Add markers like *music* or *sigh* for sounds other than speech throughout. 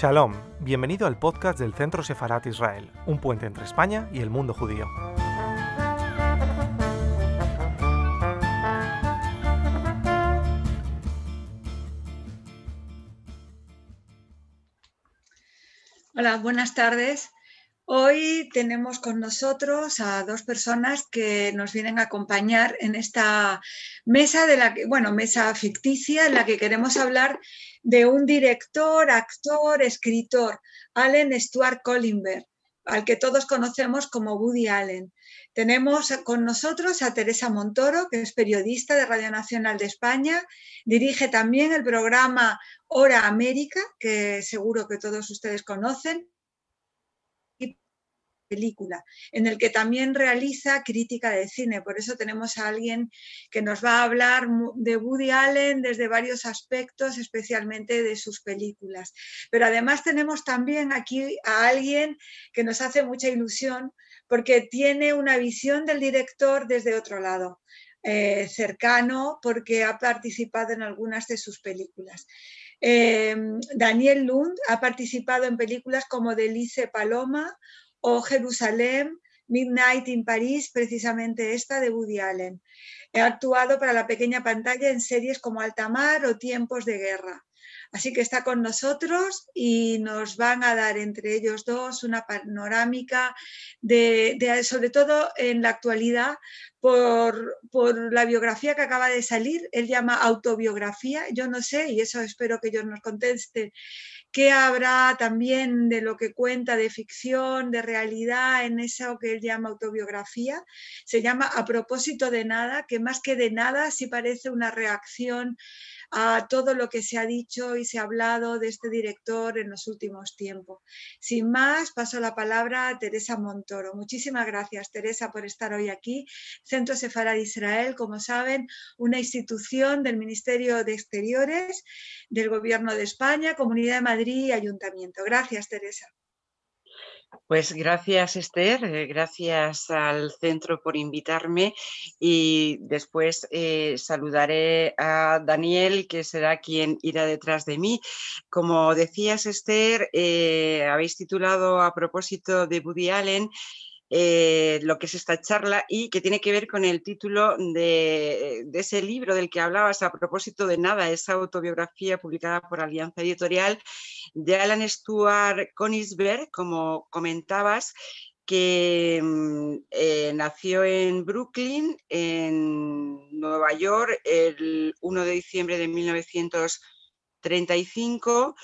Shalom, bienvenido al podcast del Centro Sefarat Israel, un puente entre España y el mundo judío. Hola, buenas tardes. Hoy tenemos con nosotros a dos personas que nos vienen a acompañar en esta mesa de la que, bueno, mesa ficticia en la que queremos hablar de un director, actor, escritor, Allen Stuart Collingberg, al que todos conocemos como Woody Allen. Tenemos con nosotros a Teresa Montoro, que es periodista de Radio Nacional de España, dirige también el programa Hora América, que seguro que todos ustedes conocen, película, en el que también realiza crítica de cine. Por eso tenemos a alguien que nos va a hablar de Woody Allen desde varios aspectos, especialmente de sus películas. Pero además tenemos también aquí a alguien que nos hace mucha ilusión porque tiene una visión del director desde otro lado. Eh, cercano porque ha participado en algunas de sus películas. Eh, Daniel Lund ha participado en películas como Delice Paloma o Jerusalén, Midnight in París, precisamente esta de Woody Allen. He actuado para la pequeña pantalla en series como Altamar o Tiempos de Guerra. Así que está con nosotros y nos van a dar entre ellos dos una panorámica de, sobre todo en la actualidad, por, por, la biografía que acaba de salir. Él llama autobiografía. Yo no sé, y eso espero que ellos nos contesten, qué habrá también de lo que cuenta de ficción, de realidad en eso que él llama autobiografía. Se llama A propósito de nada, que más que de nada sí parece una reacción a todo lo que se ha dicho y se ha hablado de este director en los últimos tiempos. Sin más, paso la palabra a Teresa Montoro. Muchísimas gracias, Teresa, por estar hoy aquí. Centro Sefarad Israel, como saben, una institución del Ministerio de Exteriores, del Gobierno de España, Comunidad de Madrid y Ayuntamiento. Gracias, Teresa. Pues gracias Esther, eh, gracias al centro por invitarme y después eh, saludaré a Daniel que será quien irá detrás de mí. Como decías Esther, eh, habéis titulado a propósito de Woody Allen eh, lo que es esta charla y que tiene que ver con el título de, ese libro del que hablabas a propósito de nada, esa autobiografía publicada por Alianza Editorial de Alan Stuart Konigsberg, como comentabas, que mm, eh, nació en Brooklyn, en Nueva York, el 1 de diciembre de 1935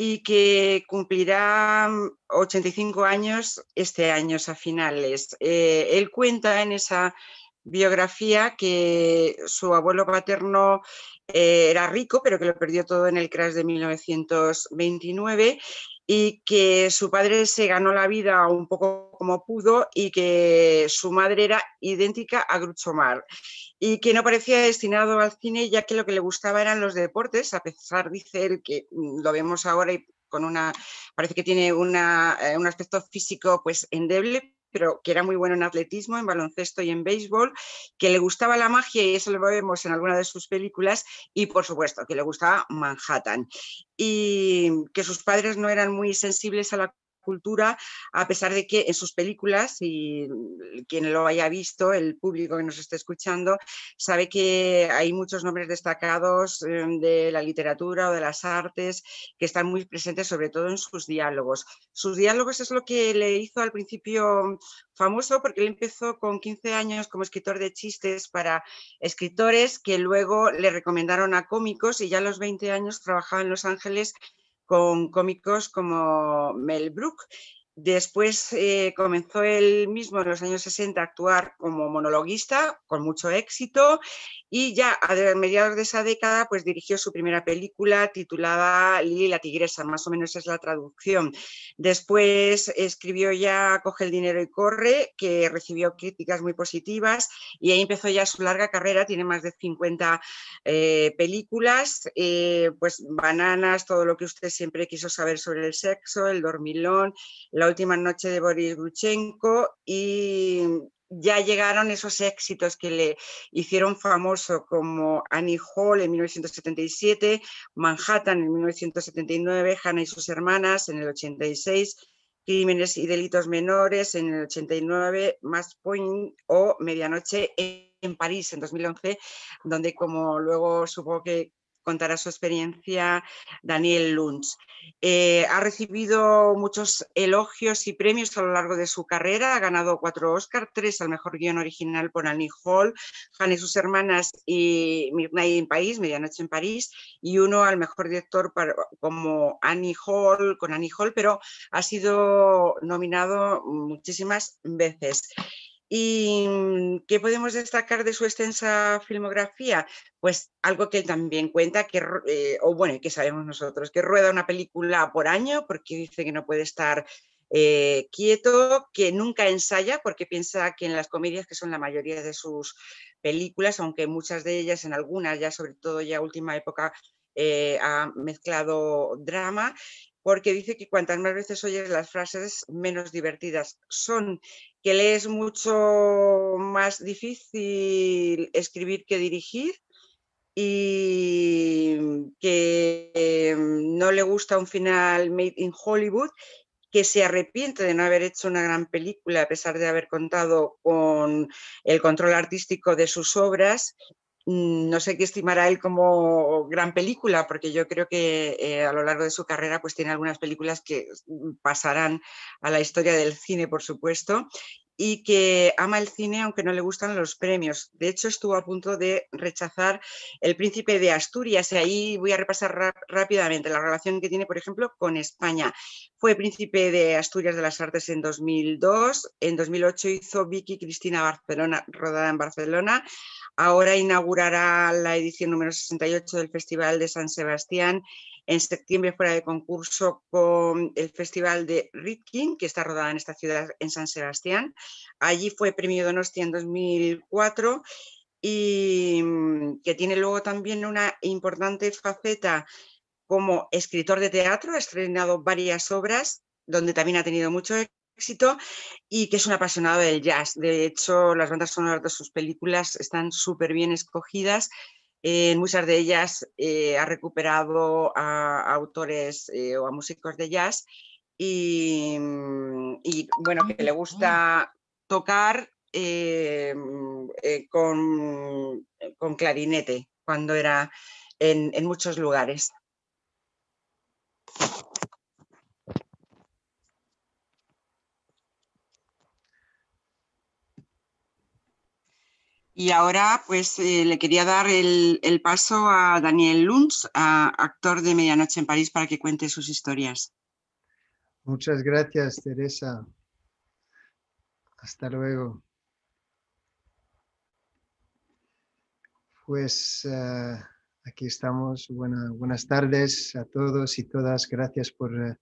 y que cumplirá 85 mm, años este año a finales. Eh, él cuenta en esa biografía que su abuelo paterno eh, era rico, pero que lo perdió todo en el crash de 1929 y que su padre se ganó la vida un poco como pudo y que su madre era idéntica a Groucho Mar y que no parecía destinado al cine ya que lo que le gustaba eran los deportes, a pesar, dice él, que mm, lo vemos ahora y con una, parece que tiene una, eh, un aspecto físico pues endeble, pero que era muy bueno en atletismo, en baloncesto y en béisbol, que le gustaba la magia y eso lo vemos en alguna de sus películas y por supuesto que le gustaba Manhattan. Y que sus padres no eran muy sensibles a la cultura, a pesar de que en sus películas, y quien lo haya visto, el público que nos esté escuchando, sabe que hay muchos nombres destacados em, de la literatura o de las artes que están muy presentes, sobre todo en sus diálogos. Sus diálogos es lo que le hizo al principio famoso porque él empezó con 15 años como escritor de chistes para escritores que luego le recomendaron a cómicos y ya a los 20 años trabajaba en Los Ángeles con cómicos como Mel Brooks Después eh, comenzó él mismo en los años 60 a actuar como monologuista, con mucho éxito, y ya a mediados de esa década pues dirigió su primera película titulada Lili la tigresa, más o menos es la traducción. Después escribió ya Coge el dinero y corre, que recibió críticas muy positivas, y ahí empezó ya su larga carrera, tiene más de 50 eh, películas, eh, pues Bananas, todo lo que usted siempre quiso saber sobre el sexo, El dormilón, la última noche de Boris Gruchenko y ya llegaron esos éxitos que le hicieron famoso como Annie Hall en 1977, Manhattan en 1979, Hannah y sus hermanas en el 86, Crímenes y delitos menores en el 89, Mass Point o Medianoche en París en 2011, donde como luego supongo que contará su experiencia Daniel Lunz. Eh, ha recibido muchos elogios y premios a lo largo de su carrera, ha ganado cuatro Oscars, tres al mejor guion original por Annie Hall, Han y sus hermanas y Midnight en París, Medianoche en París, y uno al mejor director como Annie Hall, con Annie Hall, pero ha sido nominado muchísimas veces. ¿Y mm, qué podemos destacar de su extensa filmografía? Pues algo que también cuenta, que, eh, o bueno, que sabemos nosotros, que rueda una película por año porque dice que no puede estar eh, quieto, que nunca ensaya porque piensa que en las comedias, que son la mayoría de sus películas, aunque muchas de ellas, en algunas, ya sobre todo ya última época, eh, ha mezclado drama, porque dice que cuantas más veces oyes las frases, menos divertidas son, que le es mucho más difícil escribir que dirigir y que no le gusta un final made in Hollywood, que se arrepiente de no haber hecho una gran película a pesar de haber contado con el control artístico de sus obras Mm, no sé qué estimará él como gran película, porque yo creo que eh, a lo largo de su carrera pues tiene algunas películas que mm, pasarán a la historia del cine, por supuesto, y que ama el cine aunque no le gustan los premios. De hecho, estuvo a punto de rechazar El Príncipe de Asturias y ahí voy a repasar rápidamente la relación que tiene, por ejemplo, con España. Fue Príncipe de Asturias de las Artes en 2002, en 2008 hizo Vicky Cristina Barcelona, rodada en Barcelona, Ahora inaugurará la edición número 68 del Festival de San Sebastián. En septiembre fuera de concurso con el Festival de Ritkin, que está rodada en esta ciudad, en San Sebastián. Allí fue premio Donostia en 2004 y mm, que tiene luego también una importante faceta como escritor de teatro. Ha estrenado varias obras donde también ha tenido mucho éxito y que es un apasionado del jazz. De hecho, las bandas sonoras de sus películas están súper bien escogidas. En muchas de ellas eh, ha recuperado a, autores eh, o a músicos de jazz y, bueno, que le gusta tocar eh, con, clarinete cuando era en muchos lugares. Y ahora pues eh, le quería dar el, paso a Daniel Lunz, actor de Medianoche en París, para que cuente sus historias. Muchas gracias, Teresa. Hasta luego. Pues eh, aquí estamos. buenas tardes a todos y todas. Gracias por eh,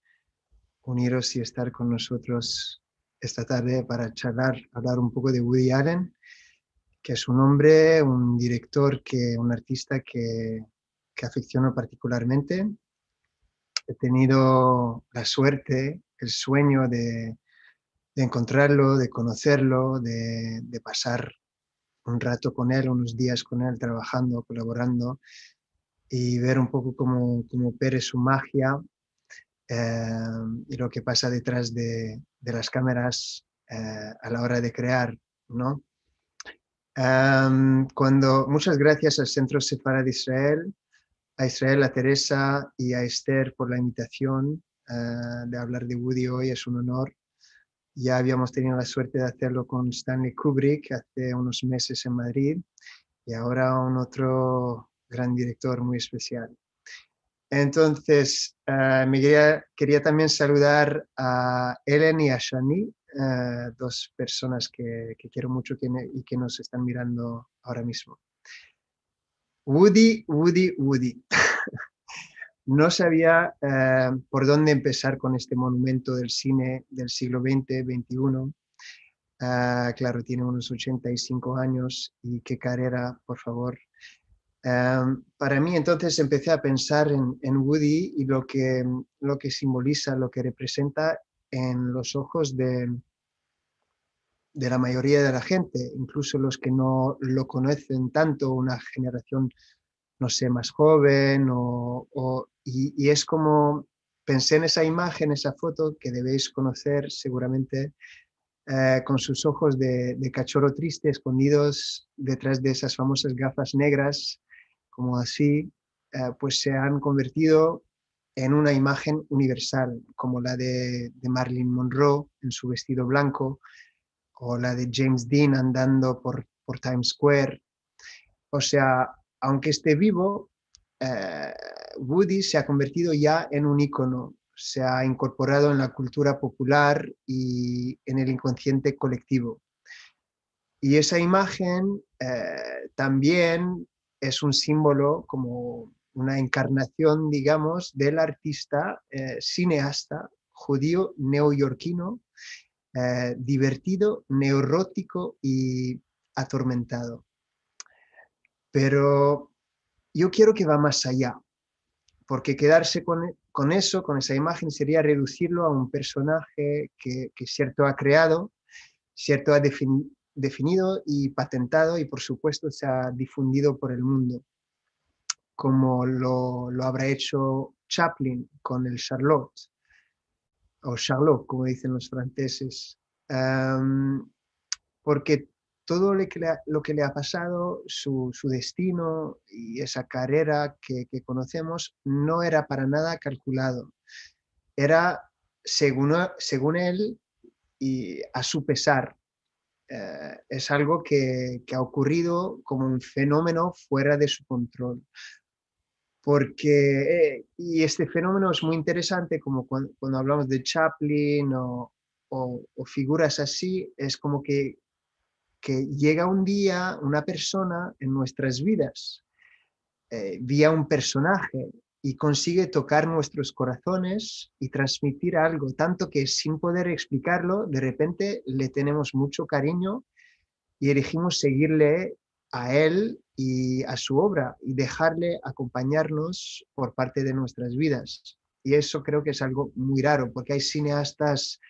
uniros y estar con nosotros esta tarde para charlar, hablar un poco de Woody Allen que es un hombre, un director, que, un artista que, que aficiono particularmente. He tenido la suerte, el sueño de, encontrarlo, de conocerlo, de, pasar un rato con él, unos días con él, trabajando, colaborando y ver un poco cómo, cómo opera su magia eh, y lo que pasa detrás de, las cámaras eh, a la hora de crear, ¿no? Cuando, muchas gracias al Centro Sefarad de Israel, a Israel, a Teresa y a Esther por la invitación ah, de hablar de Woody hoy, es un honor. Ya habíamos tenido la suerte de hacerlo con Stanley Kubrick hace unos meses en Madrid y ahora un otro gran director muy especial. Entonces, ah, me quería, quería, también saludar a Ellen y a Shani, eh, dos personas que, quiero mucho y que nos están mirando ahora mismo. Woody, Woody, Woody. *laughs* no sabía eh, por dónde empezar con este monumento del cine del siglo XX, XXI. Eh, claro, tiene unos 85 años y qué carrera, por favor. para mí entonces empecé a pensar en, en, Woody y lo que, lo que simboliza, lo que representa en los ojos de, de la mayoría de la gente, incluso los que no lo conocen tanto, una generación, no sé, más joven, y, es como, pensé en esa imagen, esa foto que debéis conocer seguramente, eh, con sus ojos de, cachorro triste escondidos detrás de esas famosas gafas negras, como así, eh, pues se han convertido en una imagen universal, como la de Marilyn Monroe en su vestido blanco, o la de James Dean andando por, por Times Square. O sea, aunque esté vivo, eh, Woody se ha convertido ya en un icono, se ha incorporado en la cultura popular y en el inconsciente colectivo. Y esa imagen eh, también es un símbolo, como una encarnación, digamos, del artista eh, cineasta judío neoyorquino eh, divertido, neurótico y atormentado. Pero yo quiero que va más allá, porque quedarse con, eso, con esa imagen, sería reducirlo a un personaje que, cierto ha creado, cierto ha definido y patentado y por supuesto se ha difundido por el mundo, como lo, lo habrá hecho Chaplin con el Charlotte o Charlotte, como dicen los franceses, porque todo lo que, le ha, pasado, su, destino y esa carrera que, conocemos, no era para nada calculado. Era, según, él, y a su pesar. Eh, es algo que, ha ocurrido como un fenómeno fuera de su control porque, eh, y este fenómeno es muy interesante, como cuando, hablamos de Chaplin o, figuras así, es como que, llega un día una persona en nuestras vidas, eh, vía un personaje, y consigue tocar nuestros corazones y transmitir algo, tanto que sin poder explicarlo, de repente le tenemos mucho cariño y elegimos seguirle a él y a su obra y dejarle acompañarnos por parte de nuestras vidas. Y eso creo que es algo muy raro, porque hay cineastas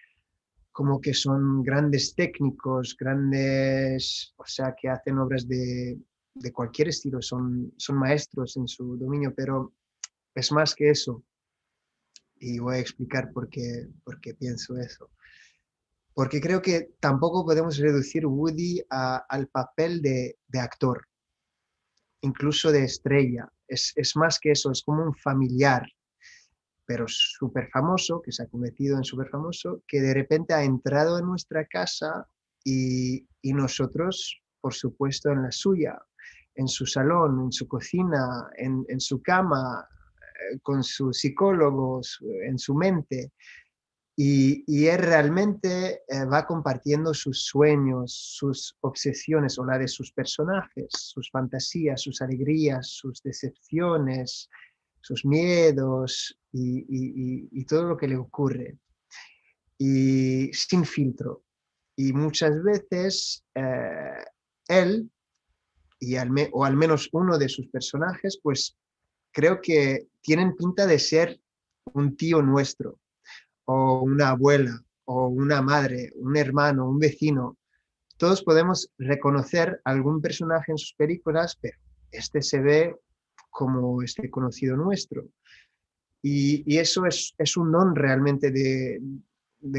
como que son grandes técnicos, grandes, o sea, que hacen obras de, de cualquier estilo, son, son maestros en su dominio, pero es más que eso. Y voy a explicar por qué, por qué pienso eso porque creo que tampoco podemos reducir Woody al papel de, actor, incluso de estrella. Es, más que eso, es como un familiar, pero súper famoso, que se ha convertido en súper famoso, que de repente ha entrado en nuestra casa y, nosotros, por supuesto, en la suya, en su salón, en su cocina, en, su cama, eh, con sus psicólogos, en su mente. Y, él realmente eh, va compartiendo sus sueños, sus obsesiones o la de sus personajes, sus fantasías, sus alegrías, sus decepciones, sus miedos y, todo lo que le ocurre. Y sin filtro. Y muchas veces eh, él, y o al menos uno de sus personajes, pues creo que tienen pinta de ser un tío nuestro o una abuela o una madre, un hermano, un vecino, todos podemos reconocer algún personaje en sus películas, pero este se ve como este conocido nuestro. Y, eso es, un don realmente de,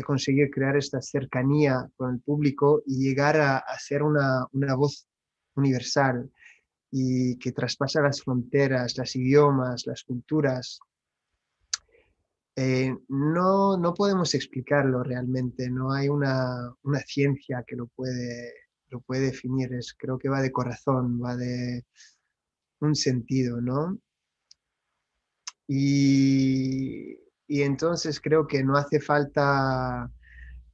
conseguir crear esta cercanía con el público y llegar a, a ser una, una voz universal y que traspasa las fronteras, las idiomas, las culturas. Eh, no, no podemos explicarlo realmente, no hay una, ciencia que lo puede, lo puede definir, es, creo que va de corazón, va de un sentido, ¿no? Y, entonces creo que no hace falta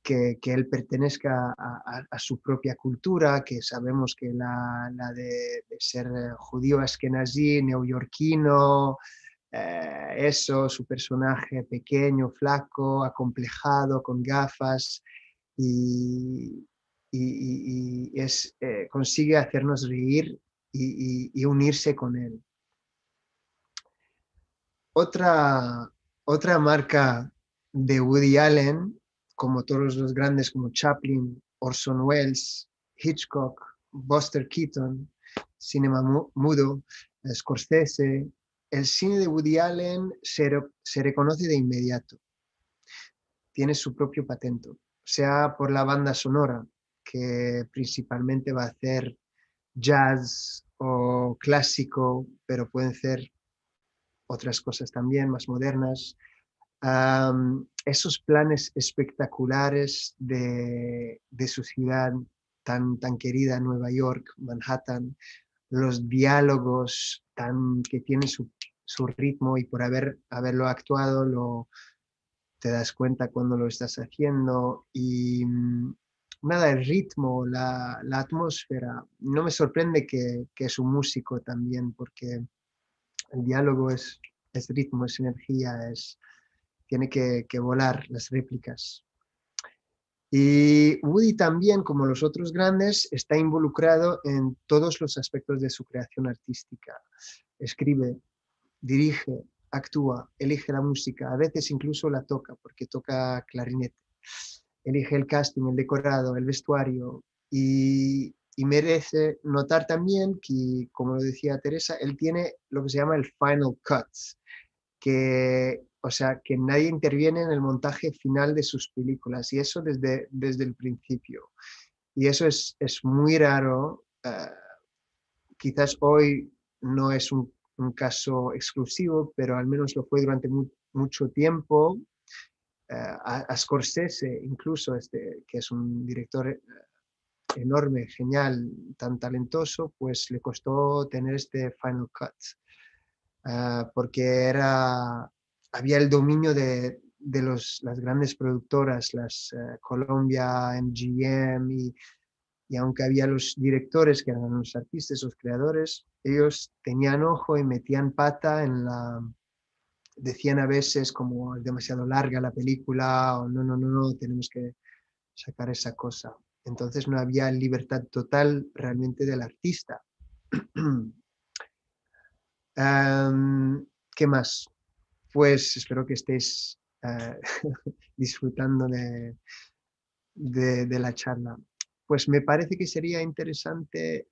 que, él pertenezca a, su propia cultura, que sabemos que la, de, de, ser judío askenazí, neoyorquino, eh, eso, su personaje pequeño, flaco, acomplejado, con gafas, y, es, eh, consigue hacernos reír y, unirse con él. Otra, otra marca de Woody Allen, como todos los grandes como Chaplin Orson Welles, Hitchcock, Buster Keaton, cinema mudo, Scorsese, el cine de Woody Allen se, reconoce de inmediato. Tiene su propio patento, sea por la banda sonora, que principalmente va a hacer jazz o clásico, pero pueden ser otras cosas también más modernas. esos planes espectaculares de, su ciudad tan, tan querida, Nueva York, Manhattan, los diálogos tan, que tienen su, ritmo y por haber, haberlo actuado lo, te das cuenta cuando lo estás haciendo y mm, nada, el ritmo, la, atmósfera. No me sorprende que, es un músico también, porque el diálogo es, es ritmo, es energía, es, tiene que, volar las réplicas. Y Woody también, como los otros grandes, está involucrado en todos los aspectos de su creación artística. Escribe, dirige, actúa, elige la música, a veces incluso la toca, porque toca clarinete elige el casting, el decorado, el vestuario y, merece notar también que, como lo decía Teresa, él tiene lo que se llama el final cut, que, o sea, que nadie interviene en el montaje final de sus películas y eso desde, desde el principio. Y eso es, es muy raro. Eh, quizás hoy no es un, caso exclusivo, pero al menos lo fue durante mucho tiempo a, Scorsese, incluso, este, que es un director eh, enorme, genial, tan talentoso, pues le costó tener este Final Cut, porque era, había el dominio de, de los, las grandes productoras, las uh, Columbia, MGM, y, y, aunque había los directores que eran los artistas, los creadores, ellos tenían ojo y metían pata en la, decían a veces como es demasiado larga la película o no, no, no, no, tenemos que sacar esa cosa. Entonces no había libertad total realmente del artista. *clears throat* ¿Qué más? Pues espero que estéis eh, *laughs* disfrutando de, la charla. Pues me parece que sería interesante.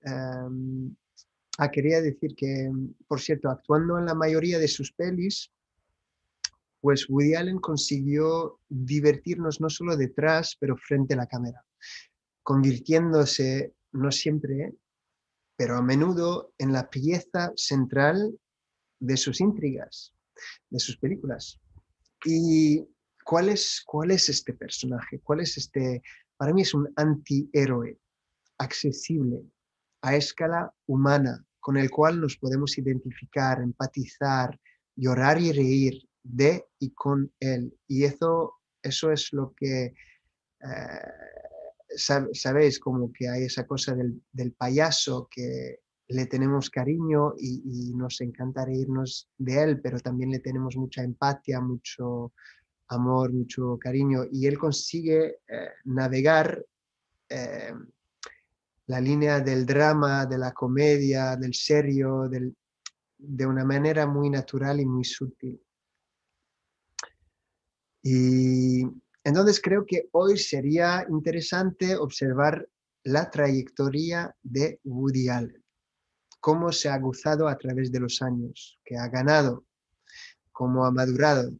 ah, quería decir que, por cierto, actuando en la mayoría de sus pelis, pues Woody Allen consiguió divertirnos no solo detrás, pero frente a la cámara, convirtiéndose, no siempre, pero a menudo en la pieza central de sus intrigas, de sus películas. ¿Y cuál es, cuál es este personaje? ¿Cuál es este? Para mí es un antihéroe accesible, a escala humana, con el cual nos podemos identificar, empatizar, llorar y reír, de y con él. Y eso, eso es lo que, eh, sabéis, como que hay esa cosa del, payaso que le tenemos cariño y, nos encanta reírnos de él, pero también le tenemos mucha empatía, mucho amor, mucho cariño. Y él consigue eh, navegar eh, la línea del drama, de la comedia, del serio, del, de una manera muy natural y muy sutil. Y entonces creo que hoy sería interesante observar la trayectoria de Woody Allen, cómo se ha gozado a través de los años, que ha ganado, cómo ha madurado,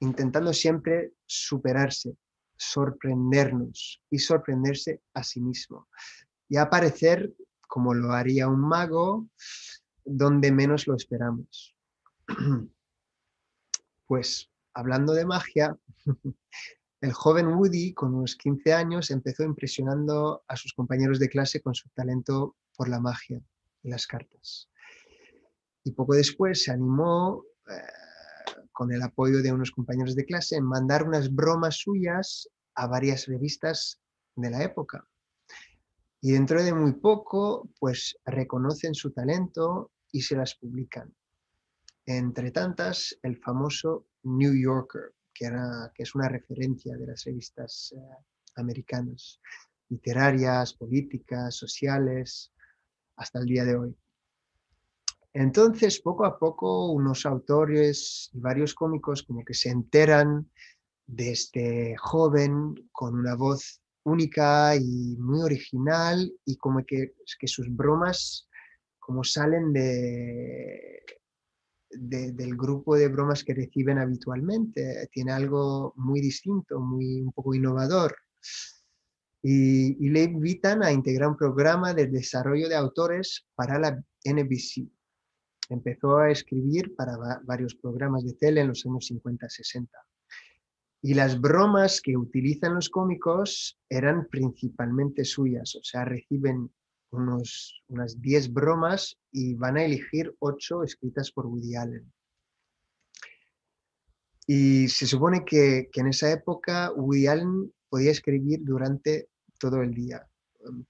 intentando siempre superarse, sorprendernos y sorprenderse a sí mismo. Y aparecer, como lo haría un mago, donde menos lo esperamos. *clears throat* Pues hablando de magia, *laughs* el joven Woody, con unos 15 años, empezó impresionando a sus compañeros de clase con su talento por la magia las cartas. Y poco después se animó, eh, con el apoyo de unos compañeros de clase, en mandar unas bromas suyas a varias revistas de la época. Y dentro de muy poco, pues reconocen su talento y se las publican. Entre tantas, el famoso New Yorker, que, era, que es una referencia de las revistas eh, americanas, literarias, políticas, sociales, hasta el día de hoy. Entonces, poco a poco, unos autores y varios cómicos como que se enteran de este joven con una voz única y muy original y como que, sus bromas como salen de, del grupo de bromas que reciben habitualmente. Tiene algo muy distinto, muy un poco innovador. Y, y, le invitan a integrar un programa de desarrollo de autores para la NBC. Empezó a escribir para varios programas de tele en los años 50-60. Y las bromas que utilizan los cómicos eran principalmente suyas, o sea, reciben unos, unas 10 bromas y van a elegir 8 escritas por Woody Allen. Y se supone que, que en esa época Woody Allen podía escribir durante todo el día.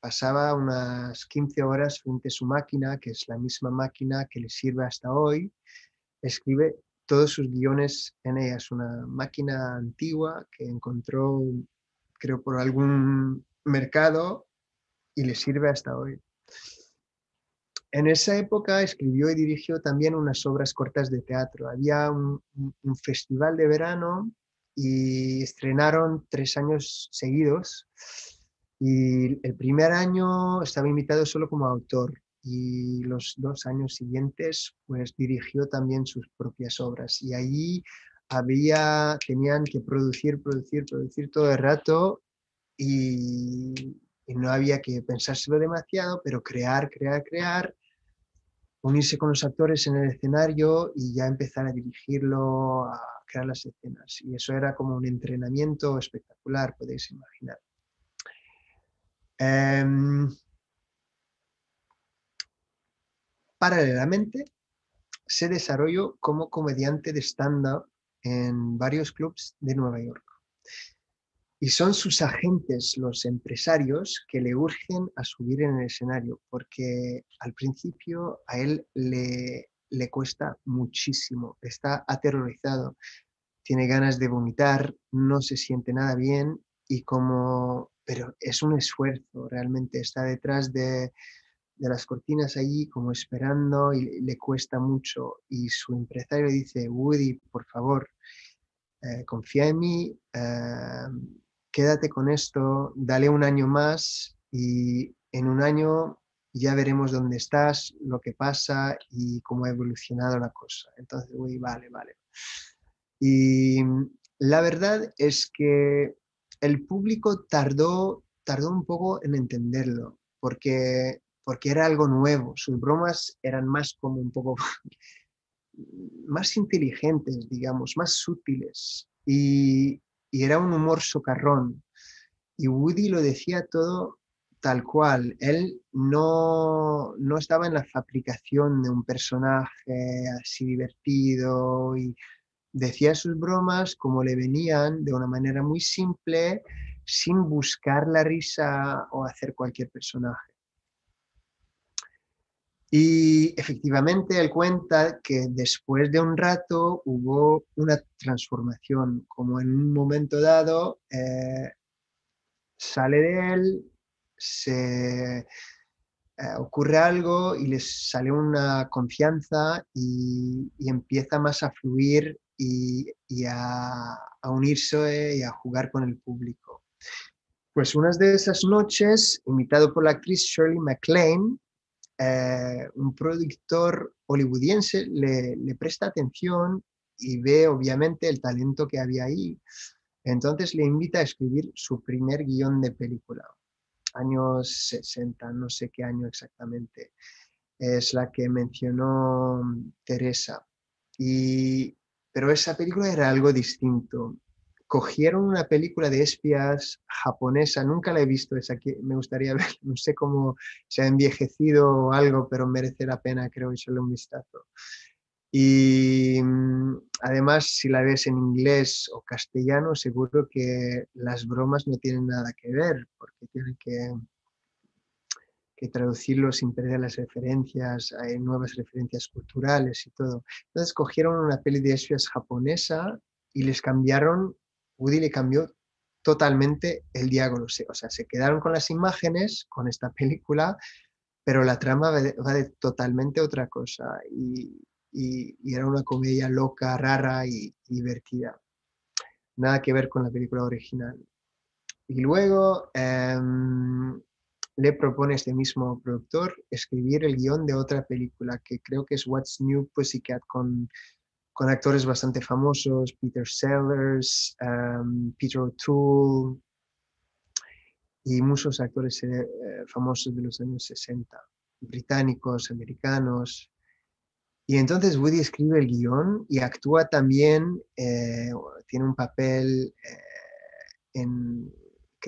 Pasaba unas 15 horas frente a su máquina, que es la misma máquina que le sirve hasta hoy. Escribe todos sus guiones en ella. Es una máquina antigua que encontró, creo, por algún mercado y le sirve hasta hoy. En esa época escribió y dirigió también unas obras cortas de teatro. Había un, festival de verano y estrenaron tres años seguidos. Y el primer año estaba invitado solo como autor y los dos años siguientes pues dirigió también sus propias obras. Y allí había, tenían que producir, producir, producir todo el rato y y no había que pensárselo demasiado, pero crear, crear, crear, unirse con los actores en el escenario y ya empezar a dirigirlo, a crear las escenas. Y eso era como un entrenamiento espectacular, podéis imaginar. Em, paralelamente, se desarrolló como comediante de stand-up en varios clubs de Nueva York. Y son sus agentes, los empresarios, que le urgen a subir en el escenario, porque al principio a él le, le cuesta muchísimo, está aterrorizado, tiene ganas de vomitar, no se siente nada bien y como, pero es un esfuerzo, realmente está detrás de, de las cortinas allí como esperando y le cuesta mucho y su empresario dice, Woody, por favor, eh, confía en mí, eh, quédate con esto, dale un año más y en un año ya veremos dónde estás, lo que pasa y cómo ha evolucionado la cosa. Entonces, uy, vale, vale. Y la verdad es que el público tardó, tardó un poco en entenderlo, porque, porque era algo nuevo. Sus bromas eran más como un poco *laughs* más inteligentes, digamos, más sutiles. Y, y era un humor socarrón. Y Woody lo decía todo tal cual. Él no, no estaba en la fabricación de un personaje así divertido y decía sus bromas como le venían de una manera muy simple, sin buscar la risa o hacer cualquier personaje. Y efectivamente él cuenta que después de un rato hubo una transformación, como en un momento dado eh, sale de él, se eh, ocurre algo y les sale una confianza y, empieza más a fluir y, a, a, unirse y a jugar con el público. Pues unas de esas noches, invitado por la actriz Shirley MacLaine, eh, un productor hollywoodiense le, presta atención y ve obviamente el talento que había ahí. Entonces le invita a escribir su primer guion de película, años 60, no sé qué año exactamente. Es la que mencionó Teresa. Y, pero esa película era algo distinto cogieron una película de espías japonesa, nunca la he visto, esa que me gustaría *laughs* ver, no sé cómo se ha envejecido o algo, pero merece la pena, creo, echarle un vistazo. Y mm, además, si la ves en inglés o castellano, seguro que las bromas no tienen nada que ver, porque tienen que, que traducirlo sin perder las referencias, hay nuevas referencias culturales y todo. Entonces cogieron una peli de espías japonesa y les cambiaron Woody le cambió totalmente el diálogo. O sea, se quedaron con las imágenes, con esta película, pero la trama va de, totalmente otra cosa. Y, era una comedia loca, rara y divertida. Nada que ver con la película original. Y luego em, le propone este mismo productor escribir el guion de otra película que creo que es What's New Pussycat con, con actores bastante famosos, Peter Sellers, em, Peter O'Toole y muchos actores eh, famosos de los años 60, británicos, americanos. Y entonces Woody escribe el guion y actúa también, eh, tiene un papel eh, en,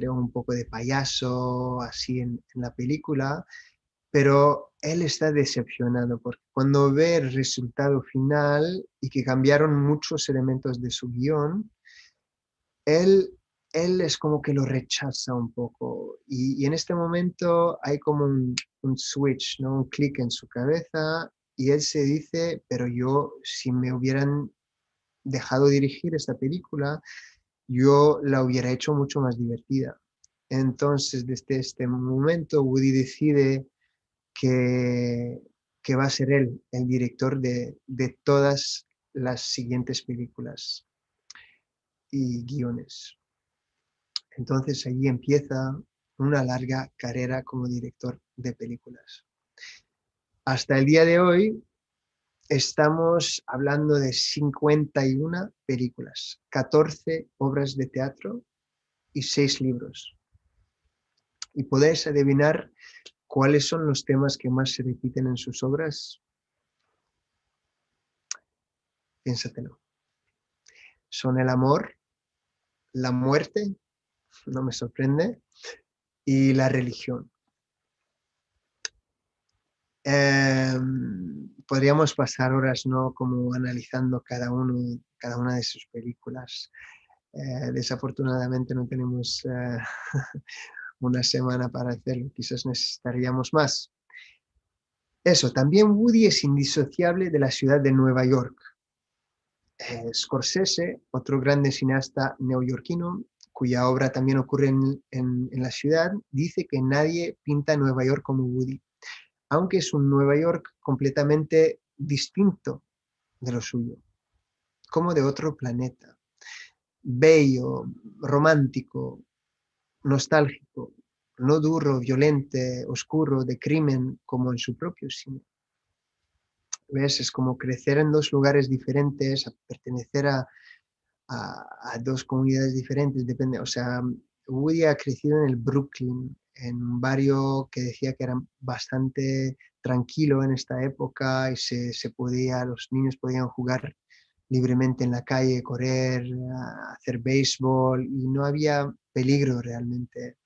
creo, un poco de payaso, así en, la película, pero él está decepcionado porque cuando ve el resultado final y que cambiaron muchos elementos de su guion, él, él es como que lo rechaza un poco. Y, en este momento hay como un, un switch, ¿no? un clic en su cabeza y él se dice, pero yo, si me hubieran dejado dirigir esta película, yo la hubiera hecho mucho más divertida. Entonces, desde este momento, Woody decide que, que va a ser él el director de, de todas las siguientes películas y guiones. Entonces allí empieza una larga carrera como director de películas. Hasta el día de hoy estamos hablando de 51 películas, 14 obras de teatro y 6 libros. ¿Y podéis adivinar cuáles son los temas que más se repiten en sus obras? Piénsatelo. Son el amor, la muerte, no me sorprende, y la religión. Em, podríamos pasar horas ¿no? como analizando cada, uno, cada una de sus películas. Eh, desafortunadamente no tenemos eh, *laughs* una semana para hacerlo, quizás necesitaríamos más. Eso, también Woody es indisociable de la ciudad de Nueva York. Eh, Scorsese, otro grande cineasta neoyorquino, cuya obra también ocurre en, en la ciudad, dice que nadie pinta Nueva York como Woody aunque es un Nueva York completamente distinto de lo suyo, como de otro planeta, bello, romántico, nostálgico, no duro, violento, oscuro, de crimen, como en su propio cine. ¿Ves? Es como crecer en dos lugares diferentes, pertenecer a, a, dos comunidades diferentes, depende, o sea, Woody ha crecido en el Brooklyn, en un barrio que decía que era bastante tranquilo en esta época y se, se podía, los niños podían jugar libremente en la calle, correr, hacer béisbol y no había peligro realmente.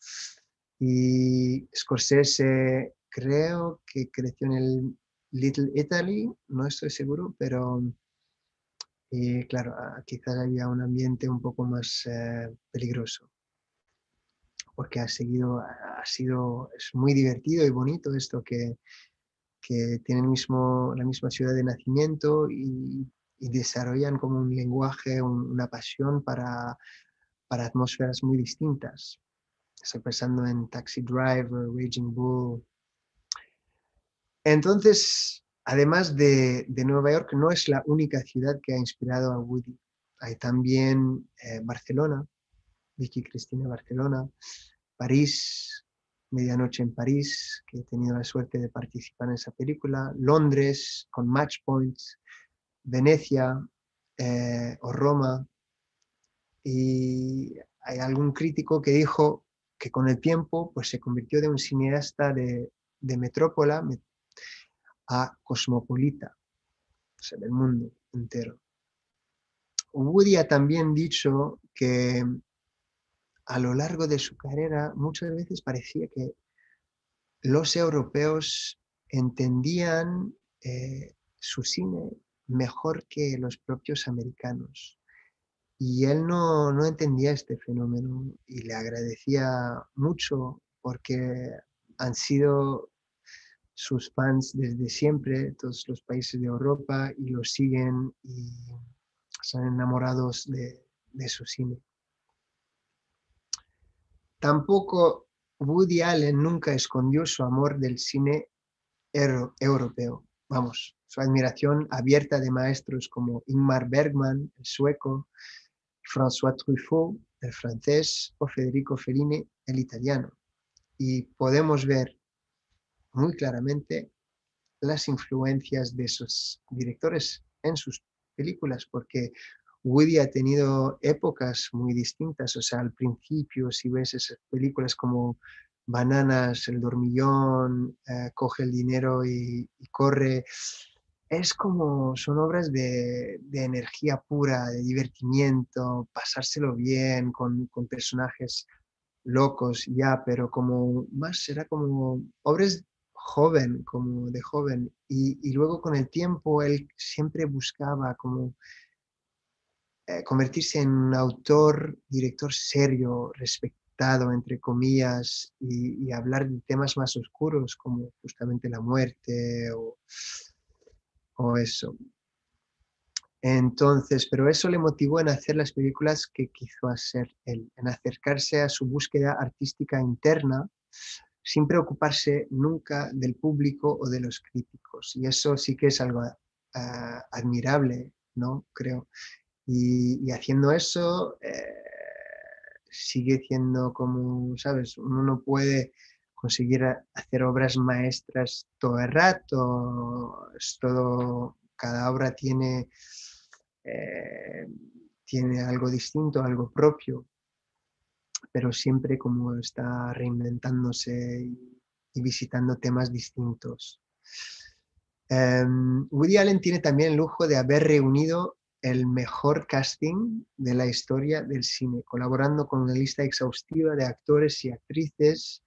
Y Scorsese creo que creció en el Little Italy, no estoy seguro, pero eh, claro, quizás había un ambiente un poco más eh, peligroso porque ha seguido, ha sido, es muy divertido y bonito esto que, que tienen mismo, la misma ciudad de nacimiento y, desarrollan como un lenguaje, una pasión para, para atmósferas muy distintas. Estoy pensando en Taxi Driver, Raging Bull. Entonces, además de, de, Nueva York, no es la única ciudad que ha inspirado a Woody. Hay también eh, Barcelona, Vicky Cristina Barcelona, París, Medianoche en París, que he tenido la suerte de participar en esa película, Londres con Match Points, Venecia eh, o Roma. Y hay algún crítico que dijo que con el tiempo pues, se convirtió de un cineasta de, de metrópola a cosmopolita, o sea, del mundo entero. Woody ha también dicho que a lo largo de su carrera muchas veces parecía que los europeos entendían eh, su cine mejor que los propios americanos. Y él no, no, entendía este fenómeno y le agradecía mucho porque han sido sus fans desde siempre, todos los países de Europa, y lo siguen y están enamorados de, de su cine. Tampoco Woody Allen nunca escondió su amor del cine europeo. Vamos, su admiración abierta de maestros como Ingmar Bergman, el sueco, François Truffaut, el francés, o Federico Fellini, el italiano. Y podemos ver muy claramente las influencias de esos directores en sus películas, porque Woody ha tenido épocas muy distintas, o sea, al principio, si ves esas películas como Bananas, El Dormillón, eh, Coge el dinero y, corre, es como, son obras de, energía pura, de divertimiento, pasárselo bien con, personajes locos ya, pero como más será como obras joven, como de joven. Y, luego con el tiempo él siempre buscaba como eh, convertirse en un autor, director serio, respetado, entre comillas, y, hablar de temas más oscuros como justamente la muerte o, o eso. Entonces, pero eso le motivó en hacer las películas que quiso hacer él, en acercarse a su búsqueda artística interna sin preocuparse nunca del público o de los críticos. Y eso sí que es algo ah, admirable, ¿no? Creo. Y, haciendo eso, eh, sigue siendo como, ¿sabes? Uno no puede conseguir hacer obras maestras todo el rato, es todo, cada obra tiene, eh, tiene algo distinto, algo propio, pero siempre como está reinventándose y, visitando temas distintos. Um, Woody Allen tiene también el lujo de haber reunido el mejor casting de la historia del cine, colaborando con una lista exhaustiva de actores y actrices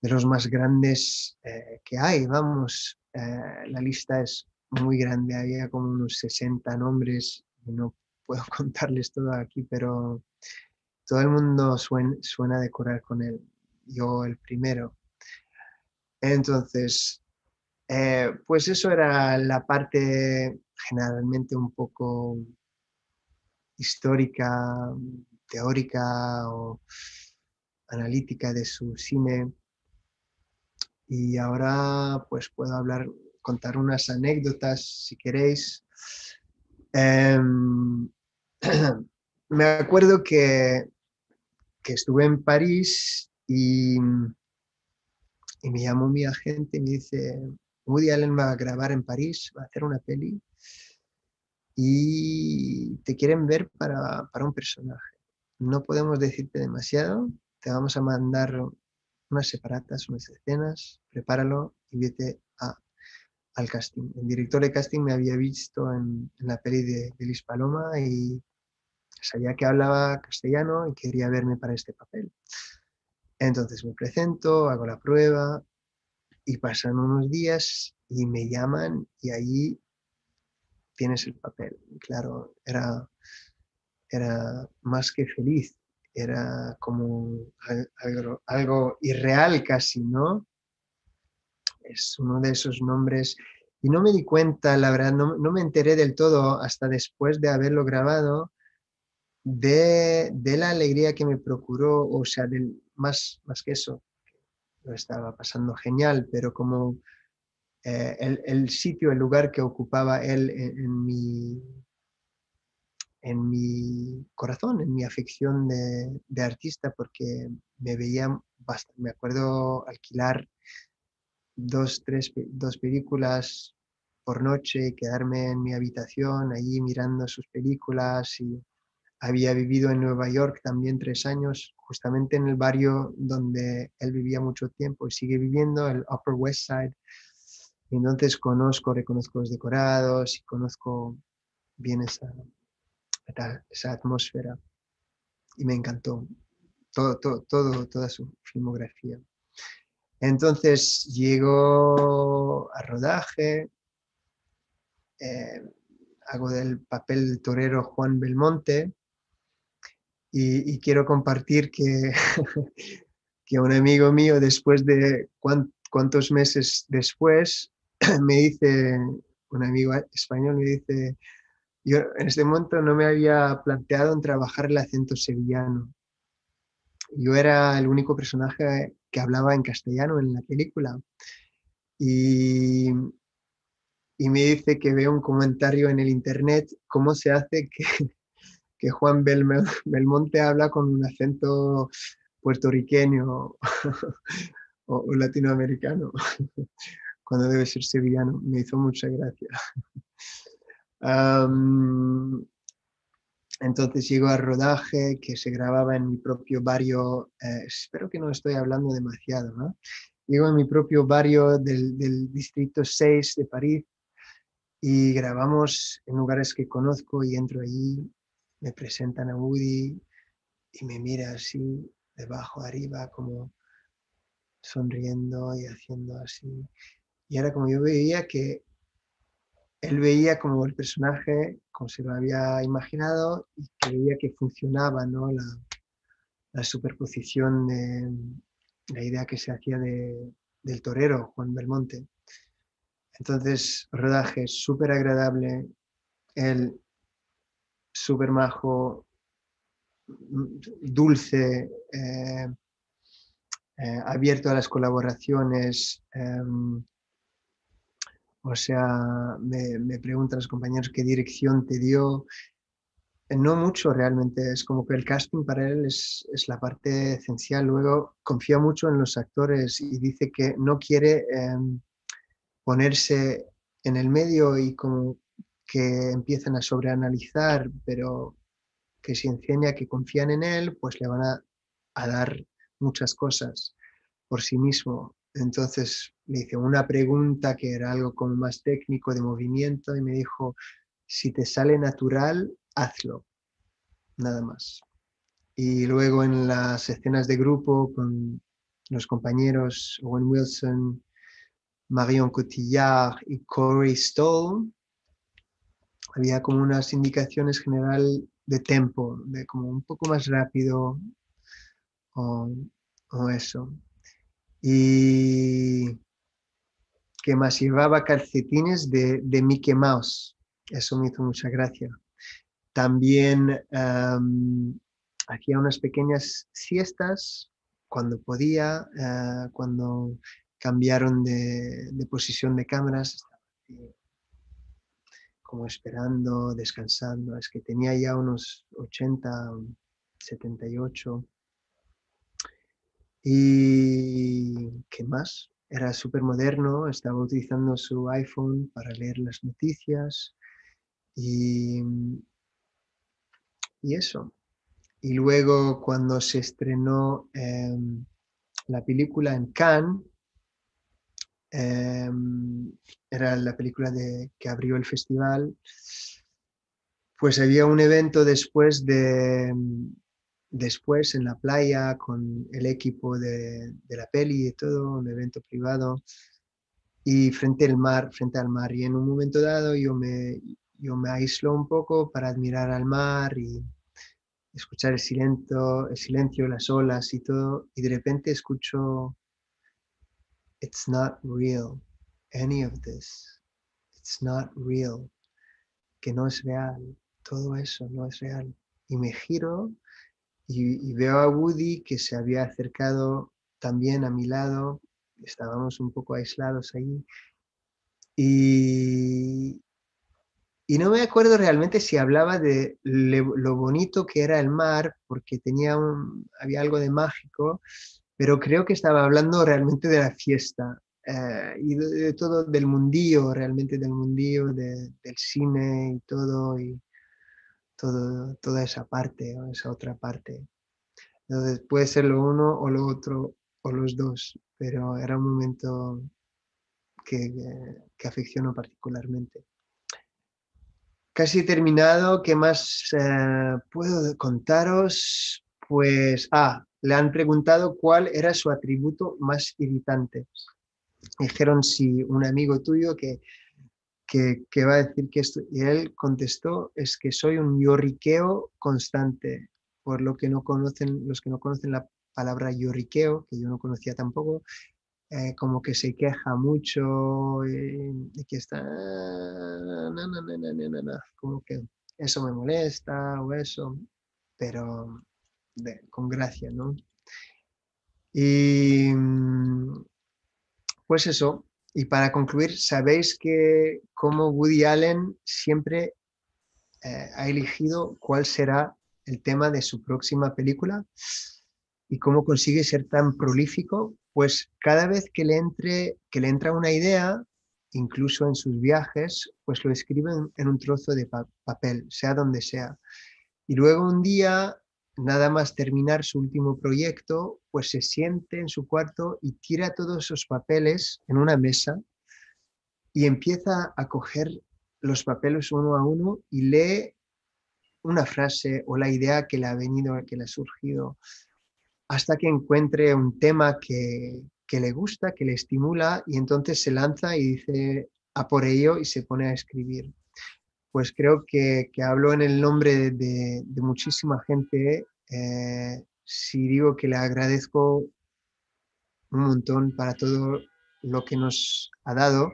de los más grandes eh, que hay. Vamos, eh, la lista es muy grande, había como unos 60 nombres, no puedo *laughs* contarles todo aquí, pero todo el mundo suena, a decorar con él, yo el primero. Entonces, eh, pues eso era la parte generalmente un poco histórica, teórica o analítica de su cine. Y ahora pues puedo hablar, contar unas anécdotas si queréis. Em, *clears throat* me acuerdo que, que, estuve en París y, y me llamó mi agente y me dice, Woody Allen va a grabar en París, va a hacer una peli y te quieren ver para, un personaje. No podemos decirte demasiado, te vamos a mandar unas separatas, unas escenas, prepáralo y vete al casting. El director de casting me había visto en, la peli de, de Liz Paloma y sabía que hablaba castellano y quería verme para este papel. Entonces me presento, hago la prueba y pasan unos días y me llaman y ahí tienes el papel. claro, era, era más que feliz, era como algo, algo irreal casi, ¿no? Es uno de esos nombres y no me di cuenta, la verdad, no, me enteré del todo hasta después de haberlo grabado de, la alegría que me procuró, o sea, del, más, más que eso, lo estaba pasando genial, pero como eh, el, sitio, el lugar que ocupaba él en, mi, en mi corazón, en mi afición de, artista, porque me veía bastante, me acuerdo alquilar dos, tres, dos películas por noche, quedarme en mi habitación allí mirando sus películas y había vivido en Nueva York también tres años, justamente en el barrio donde él vivía mucho tiempo y sigue viviendo, el Upper West Side, entonces conozco, reconozco los decorados y conozco bien esa, esa atmósfera. Y me encantó todo, todo, toda su filmografía. Entonces llego a rodaje, eh, hago del papel del torero Juan Belmonte y, quiero compartir que, *laughs* que un amigo mío después de cuántos meses después *clears throat* me dice, un amigo español me dice, yo en este momento no me había planteado en trabajar el acento sevillano. Yo era el único personaje que hablaba en castellano en la película. Y, y me dice que veo un comentario en el internet, cómo se hace que, que Juan *laughs* Belmonte habla con un acento puertorriqueño *laughs* o, latinoamericano, *laughs* cuando debe ser sevillano. Me hizo mucha gracia. entonces llegó al rodaje que se grababa en mi propio barrio, eh, espero que no estoy hablando demasiado, ¿no? Llego a mi propio barrio del, del distrito 6 de París y grabamos en lugares que conozco y entro allí, me presentan a Woody y me mira así, debajo, arriba, como sonriendo y haciendo así. Y era como yo veía que él veía como el personaje, como se lo había imaginado, y que veía que funcionaba ¿no? la, la superposición de la idea que se hacía de, del torero, Juan Belmonte. Entonces, rodaje súper agradable, él súper majo, dulce, eh, eh, abierto a las colaboraciones. Em, o sea, me, me, preguntan los compañeros qué dirección te dio. No mucho realmente, es como que el casting para él es, es, la parte esencial. Luego confía mucho en los actores y dice que no quiere em, ponerse en el medio y como que empiecen a sobreanalizar, pero que si enseña que confían en él, pues le van a, a dar muchas cosas por sí mismo. Entonces le hice una pregunta que era algo como más técnico de movimiento y me dijo, si te sale natural, hazlo, nada más. Y luego en las escenas de grupo con los compañeros Owen Wilson, Marion Cotillard y Corey Stoll, había como unas indicaciones general de tempo, de como un poco más rápido o, eso. Y que más llevaba calcetines de, de, Mickey Mouse. Eso me hizo mucha gracia. También hacía unas pequeñas siestas cuando podía, eh, cuando cambiaron de, posición de cámaras, como esperando, descansando. Es que tenía ya unos 80, 78. ¿Y qué más? Era súper moderno, estaba utilizando su iPhone para leer las noticias y, y eso. Y luego cuando se estrenó em, la película en Cannes, Em, era la película de, que abrió el festival, pues había un evento después de después en la playa con el equipo de, de, la peli y todo, un evento privado y frente al mar, frente al mar. Y en un momento dado yo me yo me aíslo un poco para admirar al mar y escuchar el silencio, el silencio, las olas y todo y de repente escucho it's not real. Any of this, it's not real. Que no es real. Todo eso no es real. Y me giro y, veo a Woody que se había acercado también a mi lado. Estábamos un poco aislados ahí. Y, y no me acuerdo realmente si hablaba de lo bonito que era el mar, porque tenía un, había algo de mágico, pero creo que estaba hablando realmente de la fiesta eh, y de, todo, del mundillo, realmente del mundillo, del cine y todo, y todo, toda esa parte, o esa otra parte. Entonces puede ser lo uno o lo otro o los dos, pero era un momento que, que afeccionó particularmente. Casi terminado, ¿qué más eh, puedo contaros? Pues, ah, le han preguntado cuál era su atributo más irritante. Dijeron si un amigo tuyo que, que, va a decir que esto, y él contestó, es que soy un lloriqueo constante, por lo que no conocen, los que no conocen la palabra lloriqueo, que yo no conocía tampoco, eh, como que se queja mucho y, que está, como que eso me molesta o eso, pero con gracia, ¿no? Y pues eso, y para concluir, sabéis que como Woody Allen siempre eh, ha elegido cuál será el tema de su próxima película y cómo consigue ser tan prolífico, pues cada vez que le, entre, que le entra una idea, incluso en sus viajes, pues lo escribe en, un trozo de papel, sea donde sea. Y luego un día, nada más terminar su último proyecto, pues se siente en su cuarto y tira todos esos papeles en una mesa y empieza a coger los papeles uno a uno y lee una frase o la idea que le ha venido, que le ha surgido, hasta que encuentre un tema que, le gusta, que le estimula y entonces se lanza y dice a por ello y se pone a escribir. Pues creo que, hablo en el nombre de, muchísima gente eh, si digo que le agradezco un montón para todo lo que nos ha dado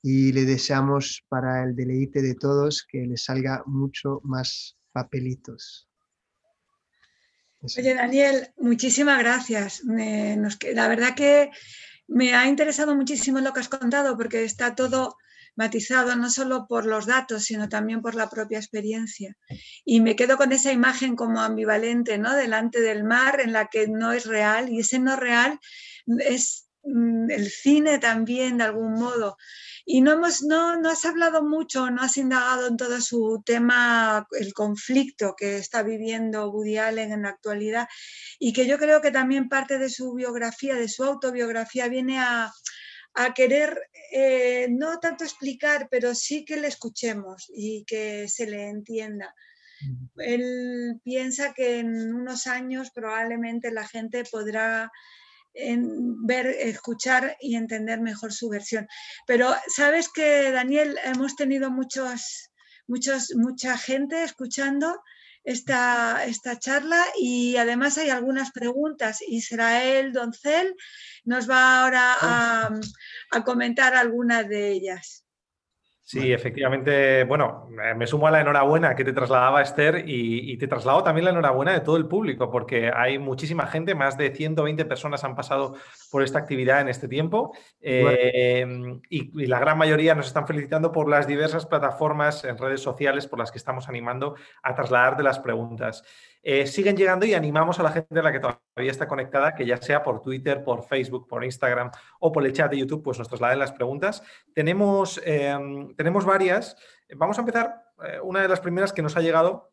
y le deseamos para el deleite de todos que le salga mucho más papelitos. Oye, Daniel, muchísimas gracias. la verdad que me ha interesado muchísimo lo que has contado porque está todo matizado no solo por los datos, sino también por la propia experiencia. Y me quedo con esa imagen como ambivalente, ¿no? Delante del mar, en la que no es real, y ese no real es mm, el cine también, de algún modo. Y no, hemos, no, no has hablado mucho, no has indagado en todo su tema, el conflicto que está viviendo Woody Allen en la actualidad y que yo creo que también parte de su biografía, de su autobiografía, viene a, a querer eh, no tanto explicar, pero sí que le escuchemos y que se le entienda. Él piensa que en unos años probablemente la gente podrá en ver, escuchar y entender mejor su versión. Pero sabes que, Daniel, hemos tenido muchos, muchos, mucha gente escuchando esta, esta charla y además hay algunas preguntas. Israel Doncel nos va ahora a, a comentar algunas de ellas. Sí, efectivamente, bueno, me sumo a la enhorabuena que te trasladaba Esther y, te traslado también la enhorabuena de todo el público, porque hay muchísima gente, más de 120 personas han pasado por esta actividad en este tiempo. Eh, y, la gran mayoría nos están felicitando por las diversas plataformas en redes sociales por las que estamos animando a trasladar de las preguntas. Eh, siguen llegando y animamos a la gente a la que todavía está conectada, que ya sea por Twitter, por Facebook, por Instagram o por el chat de YouTube, pues nos trasladen las preguntas. Tenemos, em, tenemos varias. Vamos a empezar. Eh, una de las primeras que nos ha llegado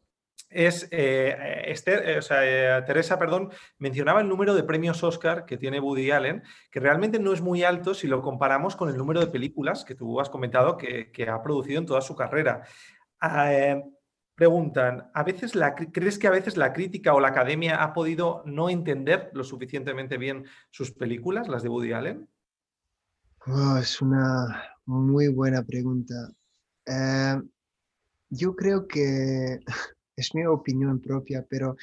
es eh, Esther, o sea, Teresa, perdón, mencionaba el número de premios Oscar que tiene Woody Allen, que realmente no es muy alto si lo comparamos con el número de películas que tú has comentado que, que ha producido en toda su carrera. Preguntan, ¿a veces la, ¿crees que a veces la crítica o la academia ha podido no entender lo suficientemente bien sus películas, las de Woody Allen? Oh, es una muy buena pregunta. Eh, yo creo que *laughs* es mi opinión propia, pero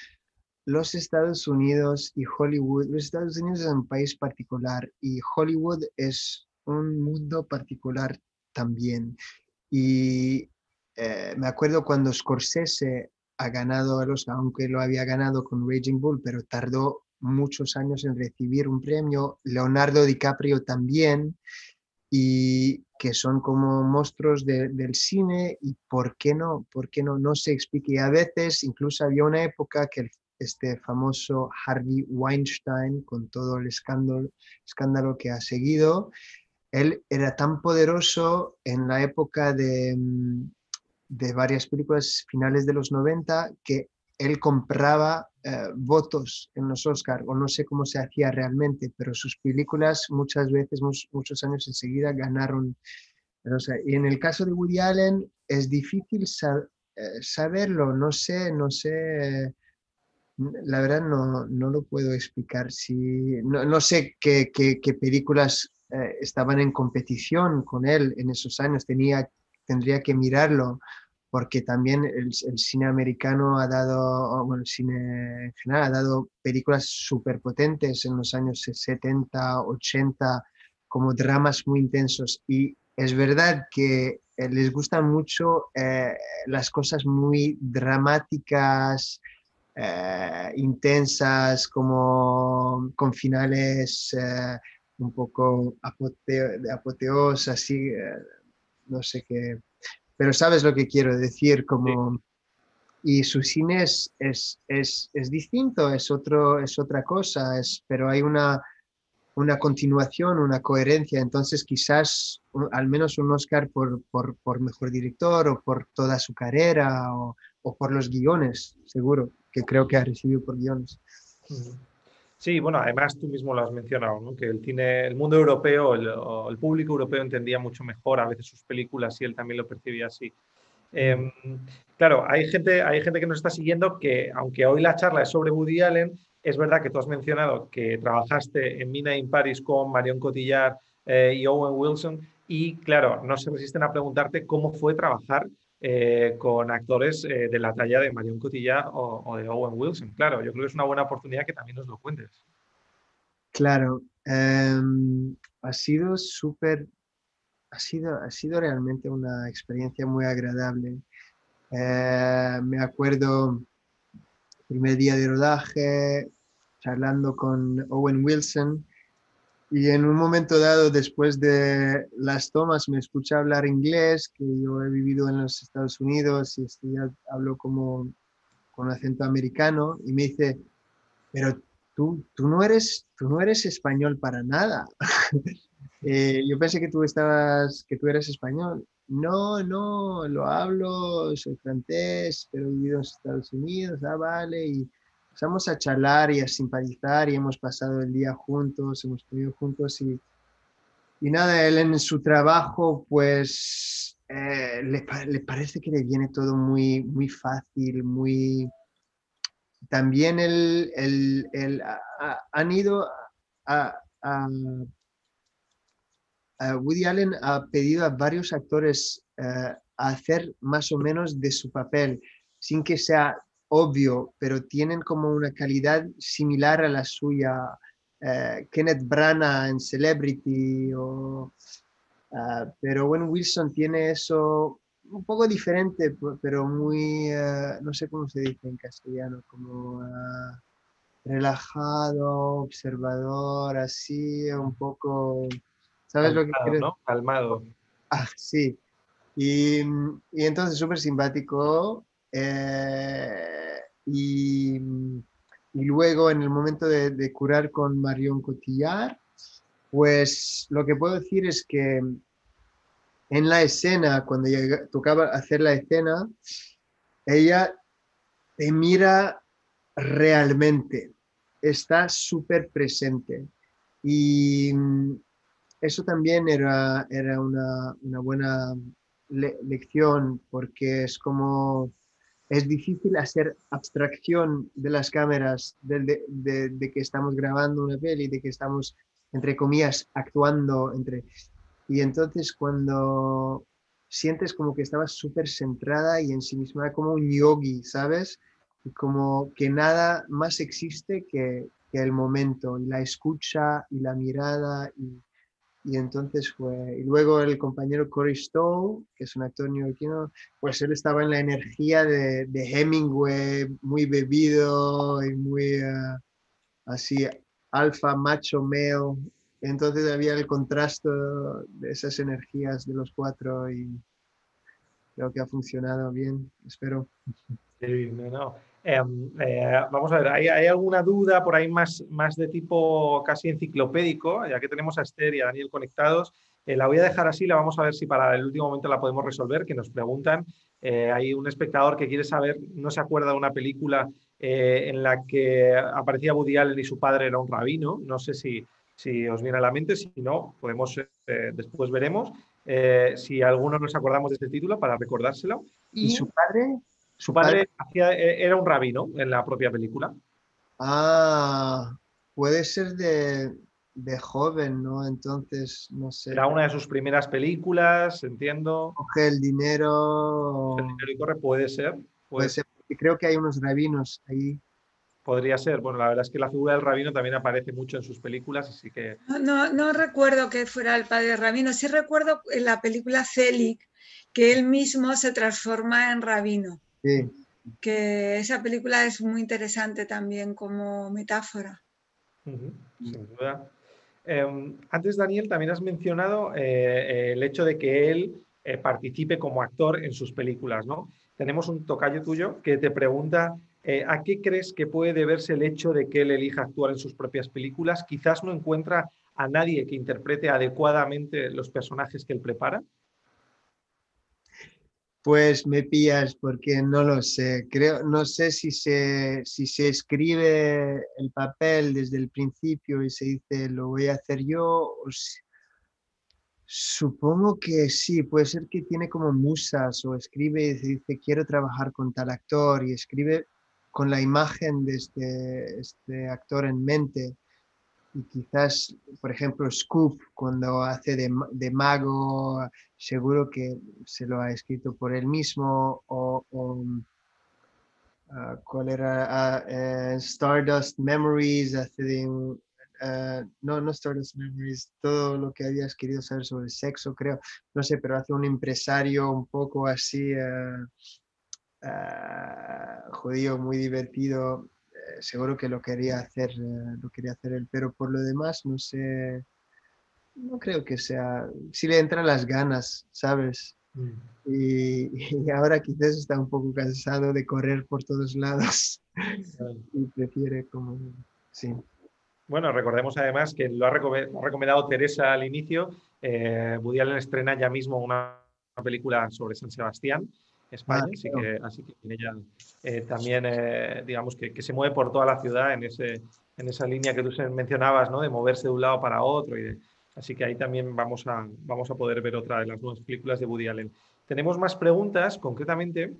los Estados Unidos y Hollywood, los Estados Unidos es un país particular y Hollywood es un mundo particular también. Y eh, me acuerdo cuando Scorsese ha ganado el Oscar, aunque lo había ganado con Raging Bull, pero tardó muchos años en recibir un premio, Leonardo DiCaprio también, y que son como monstruos del cine, y por qué no, por qué no, no se explica. A veces incluso había una época que este famoso Harvey Weinstein, con todo el escándalo, escándalo que ha seguido, él era tan poderoso en la época de, mm, de varias películas finales de los 90 que él compraba eh, votos en los Oscars, o no sé cómo se hacía realmente, pero sus películas muchas veces, muchos años enseguida, ganaron. y en el caso de Woody Allen es difícil eh, saberlo, no sé, no sé, la verdad no, no lo puedo explicar. Si, no, no sé qué, qué, qué películas eh, estaban en competición con él en esos años, tenía, tendría que mirarlo porque también el, cine americano ha dado, bueno, el cine en general ha dado películas súper potentes en los años 70, 80, como dramas muy intensos. Y es verdad que eh, les gustan mucho eh, las cosas muy dramáticas, eh, intensas, como con finales un poco apoteo, así, no sé qué pero sabes lo que quiero decir, como... Y su cine es, es, es, es, distinto, es, otro, es otra cosa, es, pero hay una, una continuación, una coherencia. Entonces quizás al menos un Oscar por, por, por, mejor director o por toda su carrera o, o, por los guiones, seguro, que creo que ha recibido por guiones. Sí, bueno, además tú mismo lo has mencionado, que el cine, el mundo europeo, el, público europeo entendía mucho mejor a veces sus películas y él también lo percibía así. Eh, claro, hay gente, hay gente que nos está siguiendo que, aunque hoy la charla es sobre Woody Allen, es verdad que tú has mencionado que trabajaste en Mina in Paris con Marion Cotillard eh, y Owen Wilson y claro, no se resisten a preguntarte cómo fue trabajar eh, con actores eh, de la talla de Marion Cotillard o, o, de Owen Wilson. Claro, yo creo que es una buena oportunidad que también nos lo cuentes. Claro, em, ha sido súper, ha sido, ha sido realmente una experiencia muy agradable. me acuerdo primer día de rodaje, charlando con Owen Wilson y en un momento dado, después de las tomas, me escucha hablar inglés, que yo he vivido en los Estados Unidos y ya hablo como con acento americano, y me dice, pero tú, tú, no, eres, tú no eres español para nada. *laughs* eh, yo pensé que tú, estabas, que tú eres español. No, no, lo hablo, soy francés, pero he vivido en los Estados Unidos, ah, vale, y empezamos a charlar y a simpatizar y hemos pasado el día juntos, hemos comido juntos y, y nada, él en su trabajo pues eh, le, le, parece que le viene todo muy, muy fácil, muy... También él, él, él a, han ido a, a, Woody Allen ha pedido a varios actores uh, a hacer más o menos de su papel, sin que sea obvio, pero tienen como una calidad similar a la suya. Uh, Kenneth Branagh en Celebrity, o, uh, pero Owen Wilson tiene eso un poco diferente, pero muy, uh, no sé cómo se dice en castellano, como relajado, observador, así, un poco... ¿Sabes Calmado, lo que quiero ¿no? Calmado. Ah, sí. Y, y entonces súper simpático. Eh, y, y, luego en el momento de, curar con Marion Cotillard, pues lo que puedo decir es que en la escena, cuando tocaba hacer la escena, ella te mira realmente, está súper presente. Y eso también era, era una, una buena le lección porque es como es difícil hacer abstracción de las cámaras, de, que estamos grabando una peli, de que estamos, entre comillas, actuando entre... Y entonces cuando sientes como que estabas súper centrada y en sí misma como un yogi, ¿sabes? Como que nada más existe que, el momento y la escucha y la mirada y entonces fue, y luego el compañero Corey Stowe, que es un actor neoyorquino, pues él estaba en la energía de, de Hemingway, muy bebido y muy uh, así alfa, macho, male. Entonces había el contraste de esas energías de los cuatro y creo que ha funcionado bien, espero. Sí, no, no. Eh, eh, vamos a ver, ¿hay, ¿hay, alguna duda por ahí más, más de tipo casi enciclopédico? Ya que tenemos a Esther y a Daniel conectados, eh, la voy a dejar así, la vamos a ver si para el último momento la podemos resolver, que nos preguntan. Eh, hay un espectador que quiere saber, no se acuerda de una película eh, en la que aparecía Woody Allen y su padre era un rabino, no sé si, si os viene a la mente, si no, podemos, después veremos. si alguno nos acordamos de este título para recordárselo. ¿Y, ¿Y su padre? Su padre hacía, e, era un rabino en la propia película. Ah, puede ser de, de, joven, ¿no? Entonces, no sé. Era una de sus primeras películas, entiendo. Coge el dinero. El dinero y corre, puede ser. Puede, puede ser, porque creo que hay unos rabinos ahí. Podría ser. Bueno, la verdad es que la figura del rabino también aparece mucho en sus películas, así que... No, no, no recuerdo que fuera el padre rabino. Sí recuerdo en la película Celic que él mismo se transforma en rabino. Sí. Que esa película es muy interesante también como metáfora. Uh -huh, sin duda. Eh, antes, Daniel, también has mencionado eh, el hecho de que él eh, participe como actor en sus películas, ¿no? Tenemos un tocayo tuyo que te pregunta eh, ¿a qué crees que puede deberse el hecho de que él elija actuar en sus propias películas? Quizás no encuentra a nadie que interprete adecuadamente los personajes que él prepara. Pues me pillas porque no lo sé. Creo, no sé si se, si se escribe el papel desde el principio y se dice lo voy a hacer yo. supongo que sí, puede ser que tiene como musas o escribe y dice quiero trabajar con tal actor y escribe con la imagen de este, este actor en mente y quizás, por ejemplo, Scoop, cuando hace de, mago, seguro que se lo ha escrito por él mismo, o, ah, ¿cuál era? Ah, eh, Stardust Memories, hace de... Ah, no, no Stardust Memories, todo lo que habías querido saber sobre sexo, creo, no sé, pero hace un empresario un poco así, judío, muy divertido, seguro que lo quería hacer, eh, lo quería hacer él, pero por lo demás no sé, no creo que sea, si le entran las ganas, ¿sabes? Mm. Y, ahora quizás está un poco cansado de correr por todos lados *laughs* y prefiere como, sí. Bueno, recordemos además que lo ha, recomendado Teresa al inicio. Eh, Woody Allen estrena ya mismo una película sobre San Sebastián España, así, que, así que ella eh, también, eh, digamos, que, se mueve por toda la ciudad en, ese, en esa línea que tú mencionabas, ¿no? De moverse de un lado para otro. Y así que ahí también vamos a, vamos a poder ver otra de las nuevas películas de Woody Allen. Tenemos más preguntas, concretamente.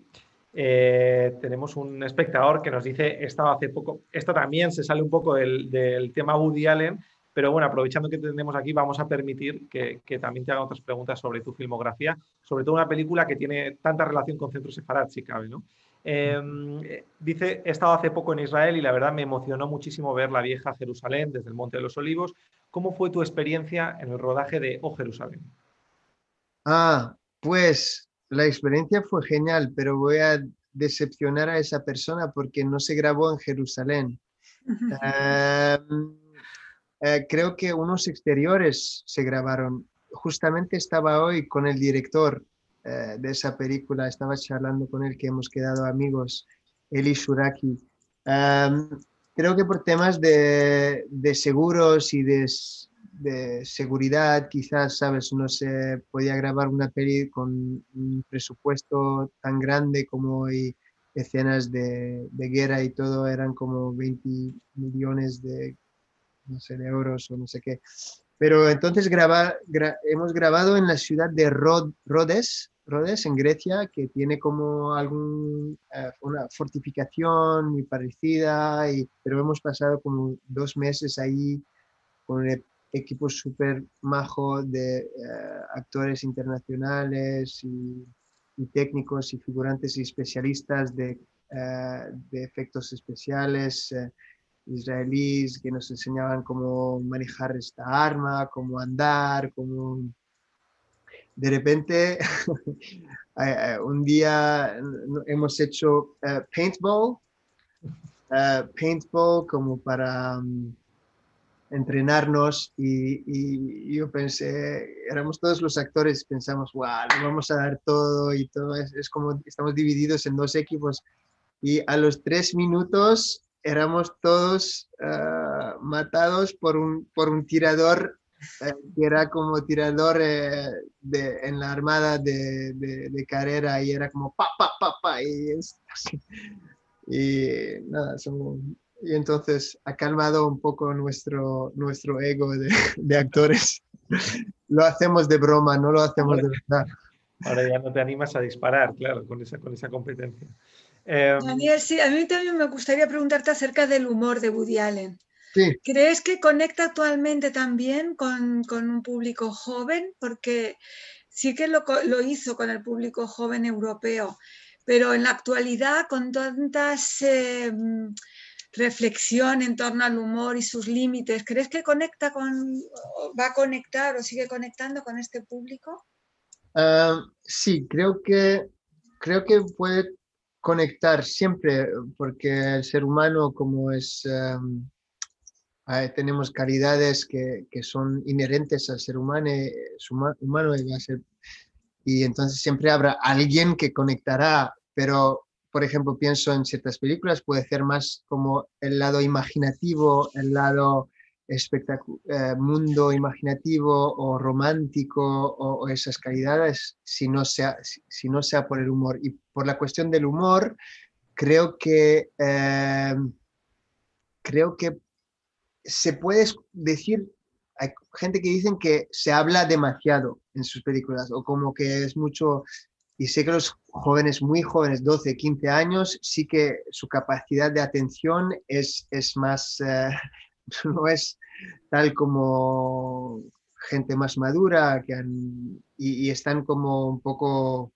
Eh, tenemos un espectador que nos dice, estaba hace poco, esto también se sale un poco del, del tema Woody Allen, pero bueno, aprovechando que tenemos aquí, vamos a permitir que, también te hagan otras preguntas sobre tu filmografía, sobre todo una película que tiene tanta relación con Centro Sefarad, si cabe, ¿no? Em, dice, he estado hace poco en Israel y la verdad me emocionó muchísimo ver la vieja Jerusalén desde el Monte de los Olivos. ¿Cómo fue tu experiencia en el rodaje de Oh Jerusalén? Ah, pues la experiencia fue genial, pero voy a decepcionar a esa persona porque no se grabó en Jerusalén. Eh, creo que unos exteriores se grabaron. Justamente estaba hoy con el director eh, de esa película, estaba charlando con él, que hemos quedado amigos, Eli Shuraki. Creo que por temas de, seguros y de, seguridad, quizás, ¿sabes? No se podía grabar una peli con un presupuesto tan grande como hoy escenas de, de, guerra y todo eran como 20 millones de no sé, de euros o no sé qué. Pero entonces graba, hemos grabado en la ciudad de Rhodes, Rhodes, en Grecia, que tiene como algún, eh, una fortificación muy parecida, y, pero hemos pasado como dos meses ahí con un equipo súper majo de eh, actores internacionales y, técnicos y figurantes y especialistas de, eh, de efectos especiales israelíes que nos enseñaban cómo manejar esta arma, cómo andar, cómo... De repente, *laughs* eh, eh, un día hemos hecho eh, paintball, paintball como para mm, entrenarnos y, yo pensé, éramos todos los actores, pensamos, wow, vamos a dar todo y todo, es, como estamos divididos en dos equipos y a los tres minutos éramos todos matados por un, por un tirador que era como tirador eh, de, en la armada de, de, carrera y era como pa, pa, pa, pa, y, y nada, y entonces ha calmado un poco nuestro, nuestro ego de, *laughs* actores. lo hacemos de broma, no lo hacemos de verdad. Ahora ya no te animas a disparar, claro, con esa, con esa competencia. Em, Daniel, sí, a mí también me gustaría preguntarte acerca del humor de Woody Allen. ¿Crees que conecta actualmente también con, un público joven? Porque sí que lo, hizo con el público joven europeo, pero en la actualidad, con tantas em, reflexión en torno al humor y sus límites, ¿crees que conecta con, va a conectar o sigue conectando con este público? Ah, sí, creo que, creo que puede conectar siempre, porque el ser humano, como es, em, tenemos calidades que, que, son inherentes al ser humano, eh, humano y ser y entonces siempre habrá alguien que conectará, pero por ejemplo, pienso en ciertas películas, puede ser más como el lado imaginativo, el lado eh, mundo imaginativo o romántico o, esas calidades, si no, sea, si, no sea por el humor. Y por la cuestión del humor, creo que, eh, creo que se puede decir, hay gente que dicen que se habla demasiado en sus películas o como que es mucho y sé que los jóvenes, muy jóvenes, 12, 15 años, sí que su capacidad de atención es, es más, eh, *laughs* no es tal como gente más madura que han, y, están como un poco,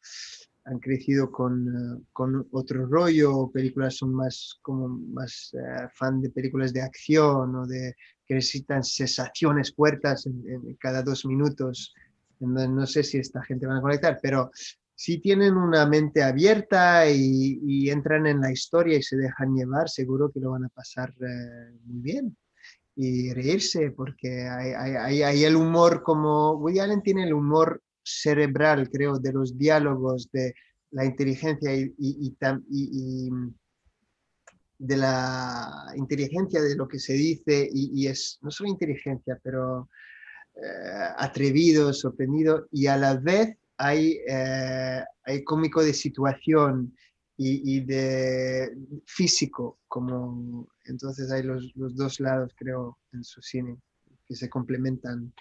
han crecido con, con, otro rollo, películas son más como más eh, fan de películas de acción o de que necesitan sensaciones fuertes en, cada dos minutos. No sé si esta gente va a conectar, pero si tienen una mente abierta y, entran en la historia y se dejan llevar, seguro que lo van a pasar eh, muy bien y reírse, porque hay, hay, el humor como Woody Allen tiene el humor cerebral, creo, de los diálogos, de la inteligencia y, de la inteligencia de lo que se dice y, es no solo inteligencia, pero eh, atrevido, sorprendido y a la vez hay, eh, hay cómico de situación y, de físico, como entonces hay los, dos lados, creo, en su cine, que se complementan.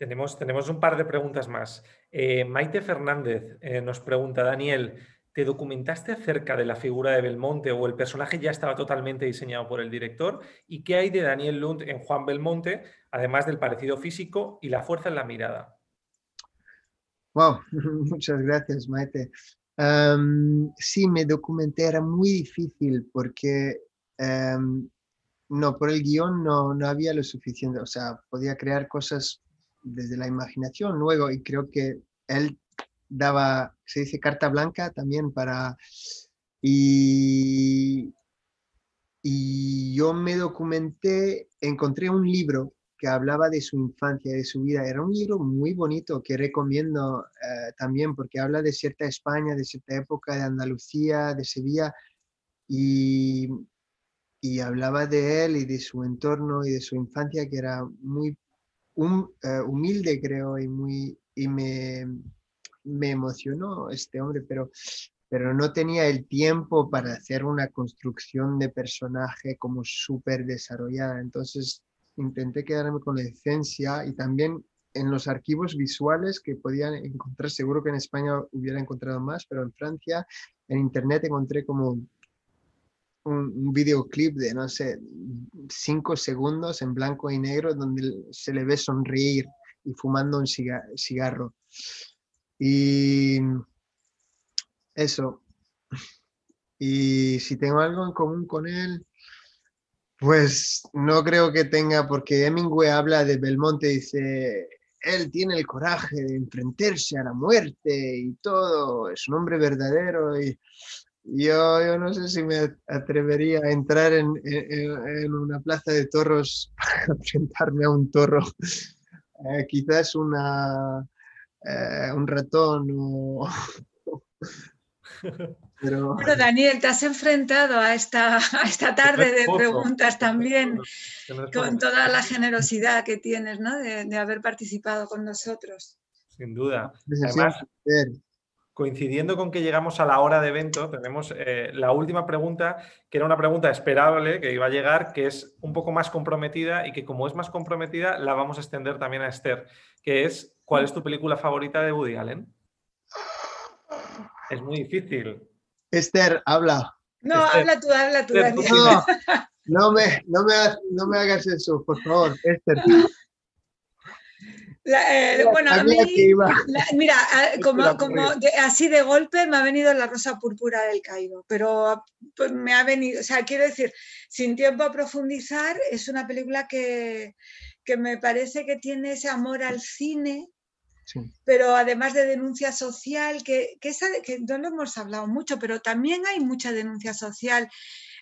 Tenemos, tenemos un par de preguntas más. Eh, Maite Fernández eh, nos pregunta, Daniel, ¿te documentaste acerca de la figura de Belmonte o el personaje ya estaba totalmente diseñado por el director? ¿Y qué hay de Daniel Lund en Juan Belmonte, además del parecido físico y la fuerza en la mirada? Wow, *laughs* muchas gracias, Maite. sí, me documenté, era muy difícil porque no, por el guion no, no había lo suficiente, o sea, podía crear cosas desde la imaginación luego y creo que él daba, se dice carta blanca también para... Y, y yo me documenté, encontré un libro que hablaba de su infancia, de su vida. Era un libro muy bonito que recomiendo eh, también porque habla de cierta España, de cierta época, de Andalucía, de Sevilla, y, y hablaba de él y de su entorno y de su infancia que era muy eh, humilde, creo, y, muy, y me, me emocionó este hombre, pero pero no tenía el tiempo para hacer una construcción de personaje como súper desarrollada. Entonces intenté quedarme con la esencia y también en los archivos visuales que podían encontrar, seguro que en España hubiera encontrado más, pero en Francia, en internet encontré como un, videoclip de, no sé, cinco segundos en blanco y negro donde se le ve sonreír y fumando un cigarro. Y eso. Y si tengo algo en común con él, pues no creo que tenga, porque Hemingway habla de Belmonte, dice, él tiene el coraje de enfrentarse a la muerte y todo, es un hombre verdadero y yo, yo no sé si me atrevería a entrar en, una plaza de toros *laughs* para enfrentarme a un toro. Eh, quizás una, eh, un ratón o... *laughs* Pero... Bueno, Daniel, te has enfrentado a esta, esta tarde de preguntas también con toda la generosidad que tienes ¿no? de, haber participado con nosotros. Sin duda. Además, coincidiendo con que llegamos a la hora de evento, tenemos eh, la última pregunta, que era una pregunta esperable que iba a llegar, que es un poco más comprometida y que como es más comprometida, la vamos a extender también a Esther, que es, ¿cuál es tu película favorita de Woody Allen? Es muy difícil. Esther, habla. No, habla tú, habla tú. No, me, no, me, no me hagas eso, por favor, Esther. *laughs* Eh, bueno, a mí, mira, *laughs* como, como así de golpe me ha venido la rosa púrpura del Cairo, pero pues, me ha venido, o sea, quiero decir, sin tiempo a profundizar, es una película que, que me parece que tiene ese amor al cine pero además de denuncia social, que, que, que no lo hemos hablado mucho, pero también hay mucha denuncia social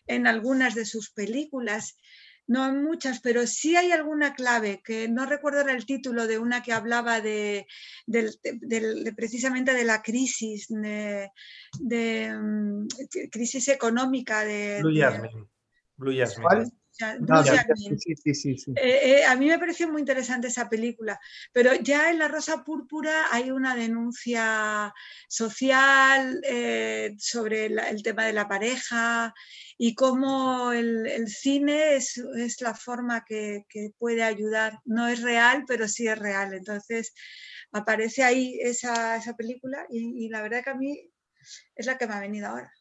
en algunas de sus películas. No hay muchas, pero sí hay alguna clave, que no recuerdo el título de una que hablaba de, precisamente de la crisis, de, mm, crisis económica. De, Blue Jasmine. Blue Jasmine. Eh, eh, a mí me pareció muy interesante esa película, pero ya en La Rosa Púrpura hay una denuncia social eh, sobre el tema de la pareja y cómo el, cine es, la forma que, puede ayudar. No es real, pero sí es real. Entonces aparece ahí esa, película y, la verdad que a mí es la que me ha venido ahora.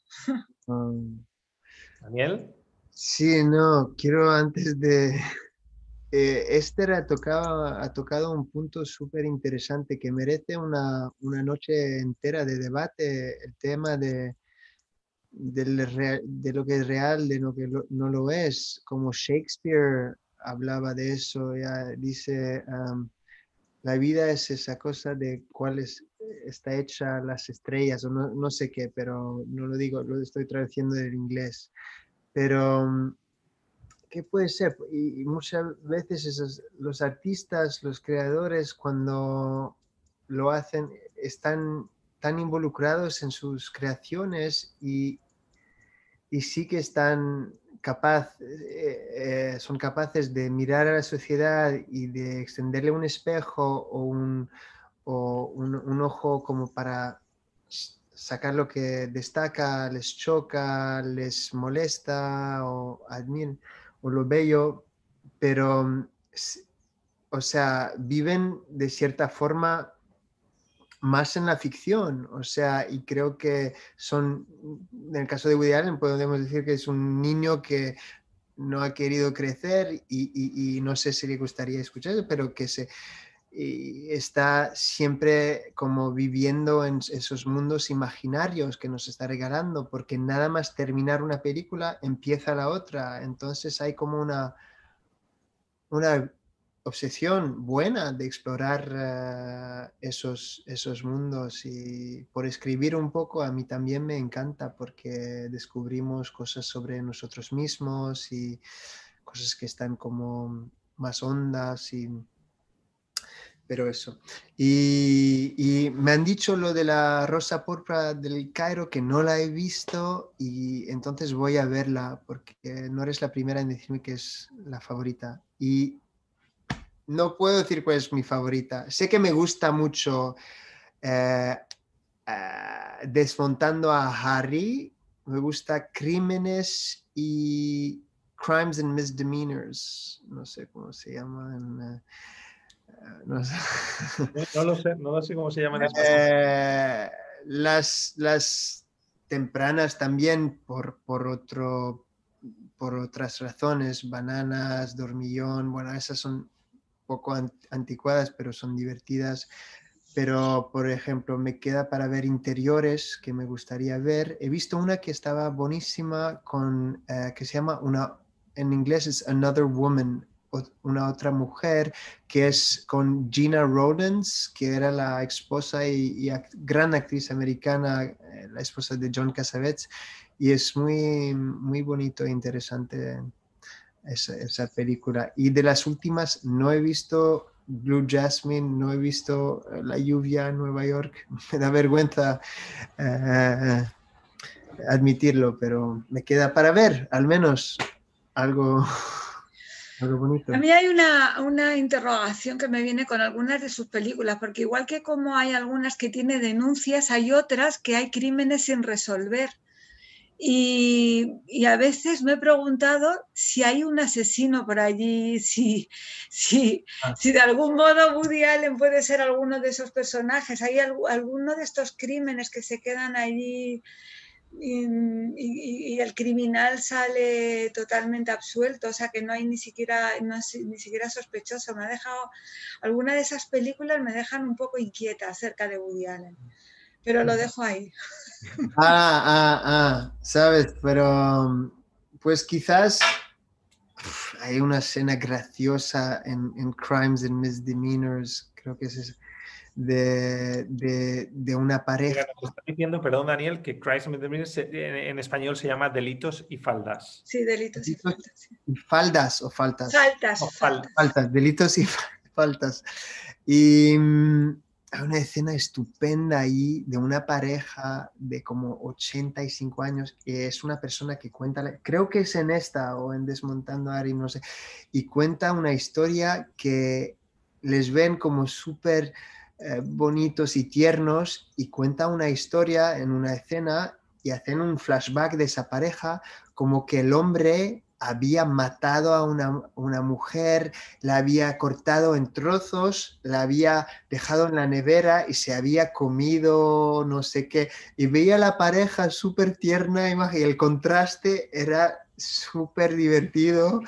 Ah. *laughs* Daniel. Sí, no, quiero antes de... Eh, Esther ha tocado, ha tocado un punto súper interesante que merece una, noche entera de debate, el tema de, de lo que es real, de lo que no lo es, como Shakespeare hablaba de eso, ya dice, la vida es esa cosa de cuáles está hecha las estrellas, o no, no, sé qué, pero no lo digo, lo estoy traduciendo del inglés. Pero, mm, ¿qué puede ser? Y, muchas veces los artistas, los creadores, cuando lo hacen, están tan involucrados en sus creaciones y, y sí que están capaz, eh, eh, son capaces de mirar a la sociedad y de extenderle un espejo o un, ojo como para sacar lo que destaca, les choca, les molesta o admiran o lo bello, pero, o sea, viven de cierta forma más en la ficción, o sea, y creo que son, en el caso de Woody Allen, podemos decir que es un niño que no ha querido crecer y, no sé si le gustaría escuchar, pero que se, está siempre como viviendo en esos mundos imaginarios que nos está regalando, porque nada más terminar una película empieza la otra, entonces hay como una, una obsesión buena de explorar eh, esos, esos mundos y por escribir un poco a mí también me encanta porque descubrimos cosas sobre nosotros mismos y cosas que están como más hondas y pero eso. Y, me han dicho lo de la Rosa Púrpura del Cairo, que no la he visto y entonces voy a verla porque no eres la primera en decirme que es la favorita. Y no puedo decir cuál es mi favorita. Sé que me gusta mucho eh, eh, Desmontando a Harry, me gusta Crímenes y Crimes and Misdemeanors, no sé cómo se llaman. No, lo sé, no sé cómo se llaman. Eh, las, las tempranas también por, por, otro, por otras razones, bananas, dormillón, bueno, esas son poco anticuadas, pero son divertidas. Pero, por ejemplo, me queda para ver interiores que me gustaría ver. He visto una que estaba buenísima con, eh, que se llama una, en inglés es Another Woman, una otra mujer que es con Gina Rodens, que era la esposa y, gran actriz americana, eh, la esposa de John Cassavetes, y es muy, muy bonito e interesante esa, película. Y de las últimas no he visto Blue Jasmine, no he visto eh, La lluvia en Nueva York, *laughs* me da vergüenza. Eh, admitirlo, pero me queda para ver al menos algo *laughs* a mí hay una, una, interrogación que me viene con algunas de sus películas, porque igual que como hay algunas que tiene denuncias, hay otras que hay crímenes sin resolver. Y, y, a veces me he preguntado si hay un asesino por allí, si, si, ah. si de algún modo Woody Allen puede ser alguno de esos personajes. ¿Hay alguno de estos crímenes que se quedan allí y, el criminal sale totalmente absuelto, o sea que no hay ni siquiera, ni siquiera sospechoso. Me ha dejado, algunas de esas películas me dejan un poco inquieta acerca de Woody Allen, pero lo dejo ahí. Ah, ah, ah, sabes, pero pues quizás hay una escena graciosa en, Crimes and Misdemeanors, creo que es eso de, de, una pareja. Mira, está diciendo, perdón Daniel, que Christ en, español se llama delitos y faldas. Sí, delitos, y faltas. Faldas o faltas. Faltas. faltas. faltas. delitos y *laughs* faltas. Y mm, hay una escena estupenda ahí de una pareja de como 85 años, que es una persona que cuenta, creo que es en esta o en Desmontando Ari, no sé, y cuenta una historia que les ven como súper eh, bonitos y tiernos y cuenta una historia en una escena y hacen un flashback de esa pareja como que el hombre había matado a una, mujer, la había cortado en trozos, la había dejado en la nevera y se había comido no sé qué. Y veía la pareja súper tierna y el contraste era súper divertido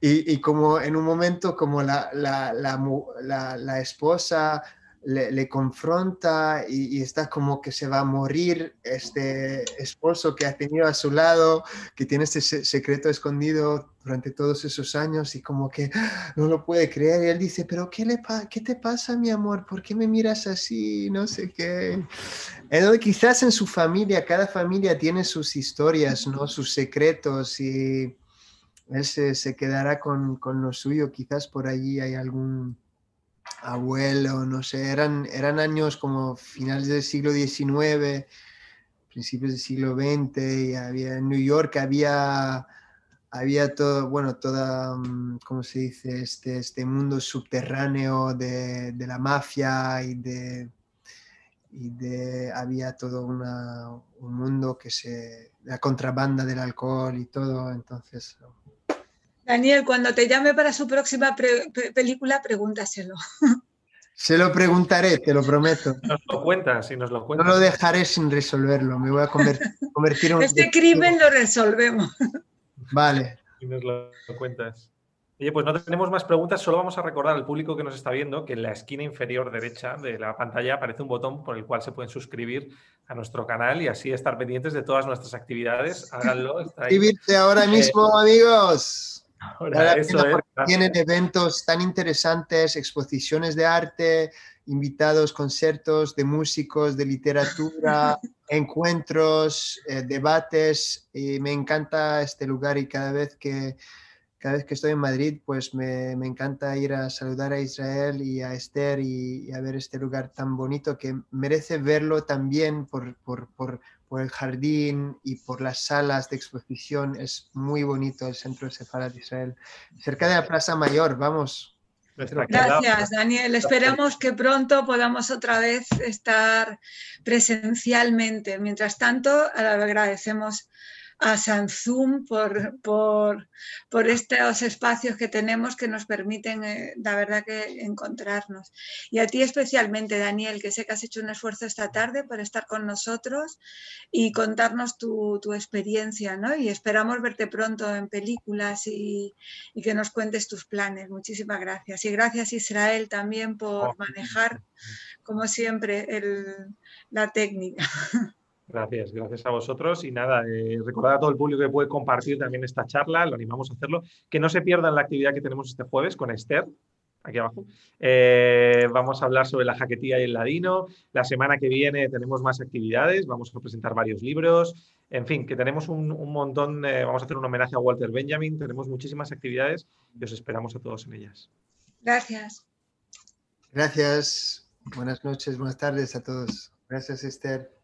y, como en un momento como la, la, la esposa le, confronta y, está como que se va a morir este esposo que ha tenido a su lado, que tiene este secreto escondido durante todos esos años y como que no lo puede creer. Y él dice, pero ¿qué, le qué te pasa, mi amor? ¿Por qué me miras así? No sé qué. Entonces, quizás en su familia, cada familia tiene sus historias, ¿no? sus secretos y él se, se quedará con, con lo suyo. Quizás por allí hay algún abuelo, no sé, eran, eran años como finales del siglo XIX, principios del siglo XX, y había en New York había, había todo, bueno, toda, mm, ¿cómo se dice? Este, este mundo subterráneo de, de la mafia y de, y de, había todo un mundo que se, la contrabanda del alcohol y todo, entonces Daniel, cuando te llame para su próxima película, pregúntaselo. Se lo preguntaré, te lo prometo. Nos lo cuentas y nos lo cuentas. No lo dejaré sin resolverlo. Me voy a convertir, en un. Este crimen lo resolvemos. Vale. Y nos lo cuentas. Oye, pues no tenemos más preguntas, solo vamos a recordar al público que nos está viendo que en la esquina inferior derecha de la pantalla aparece un botón por el cual se pueden suscribir a nuestro canal y así estar pendientes de todas nuestras actividades. Háganlo. Suscribirte ahora mismo, amigos. Tienen eventos tan interesantes, exposiciones de arte, invitados, conciertos de músicos, de literatura, *laughs* encuentros, eh, debates. Y me encanta este lugar y cada vez que, cada vez que estoy en Madrid, pues me, encanta ir a saludar a Israel y a Esther y, a ver este lugar tan bonito que merece verlo también por, por, por el jardín y por las salas de exposición. Es muy bonito el centro de Sefarad de Israel. Cerca de la Plaza Mayor, vamos. Gracias, Daniel. Esperamos que pronto podamos otra vez estar presencialmente. Mientras tanto, agradecemos a Samsung por, por, por, estos espacios que tenemos que nos permiten, eh, la verdad, que encontrarnos. Y a ti especialmente, Daniel, que sé que has hecho un esfuerzo esta tarde por estar con nosotros y contarnos tu, tu experiencia, ¿no? Y esperamos verte pronto en películas y, y, que nos cuentes tus planes. Muchísimas gracias. Y gracias, Israel, también por oh. manejar, *laughs* como siempre, el, la técnica. *laughs* Gracias, gracias a vosotros. Y nada, eh, recordad a todo el público que puede compartir también esta charla, lo animamos a hacerlo. Que no se pierdan la actividad que tenemos este jueves con Esther, aquí abajo. Eh, vamos a hablar sobre la jaquetía y el ladino. La semana que viene tenemos más actividades, vamos a presentar varios libros. En fin, que tenemos un, montón, eh, vamos a hacer un homenaje a Walter Benjamin, tenemos muchísimas actividades y os esperamos a todos en ellas. Gracias. Gracias. Buenas noches, buenas tardes a todos. Gracias, Esther.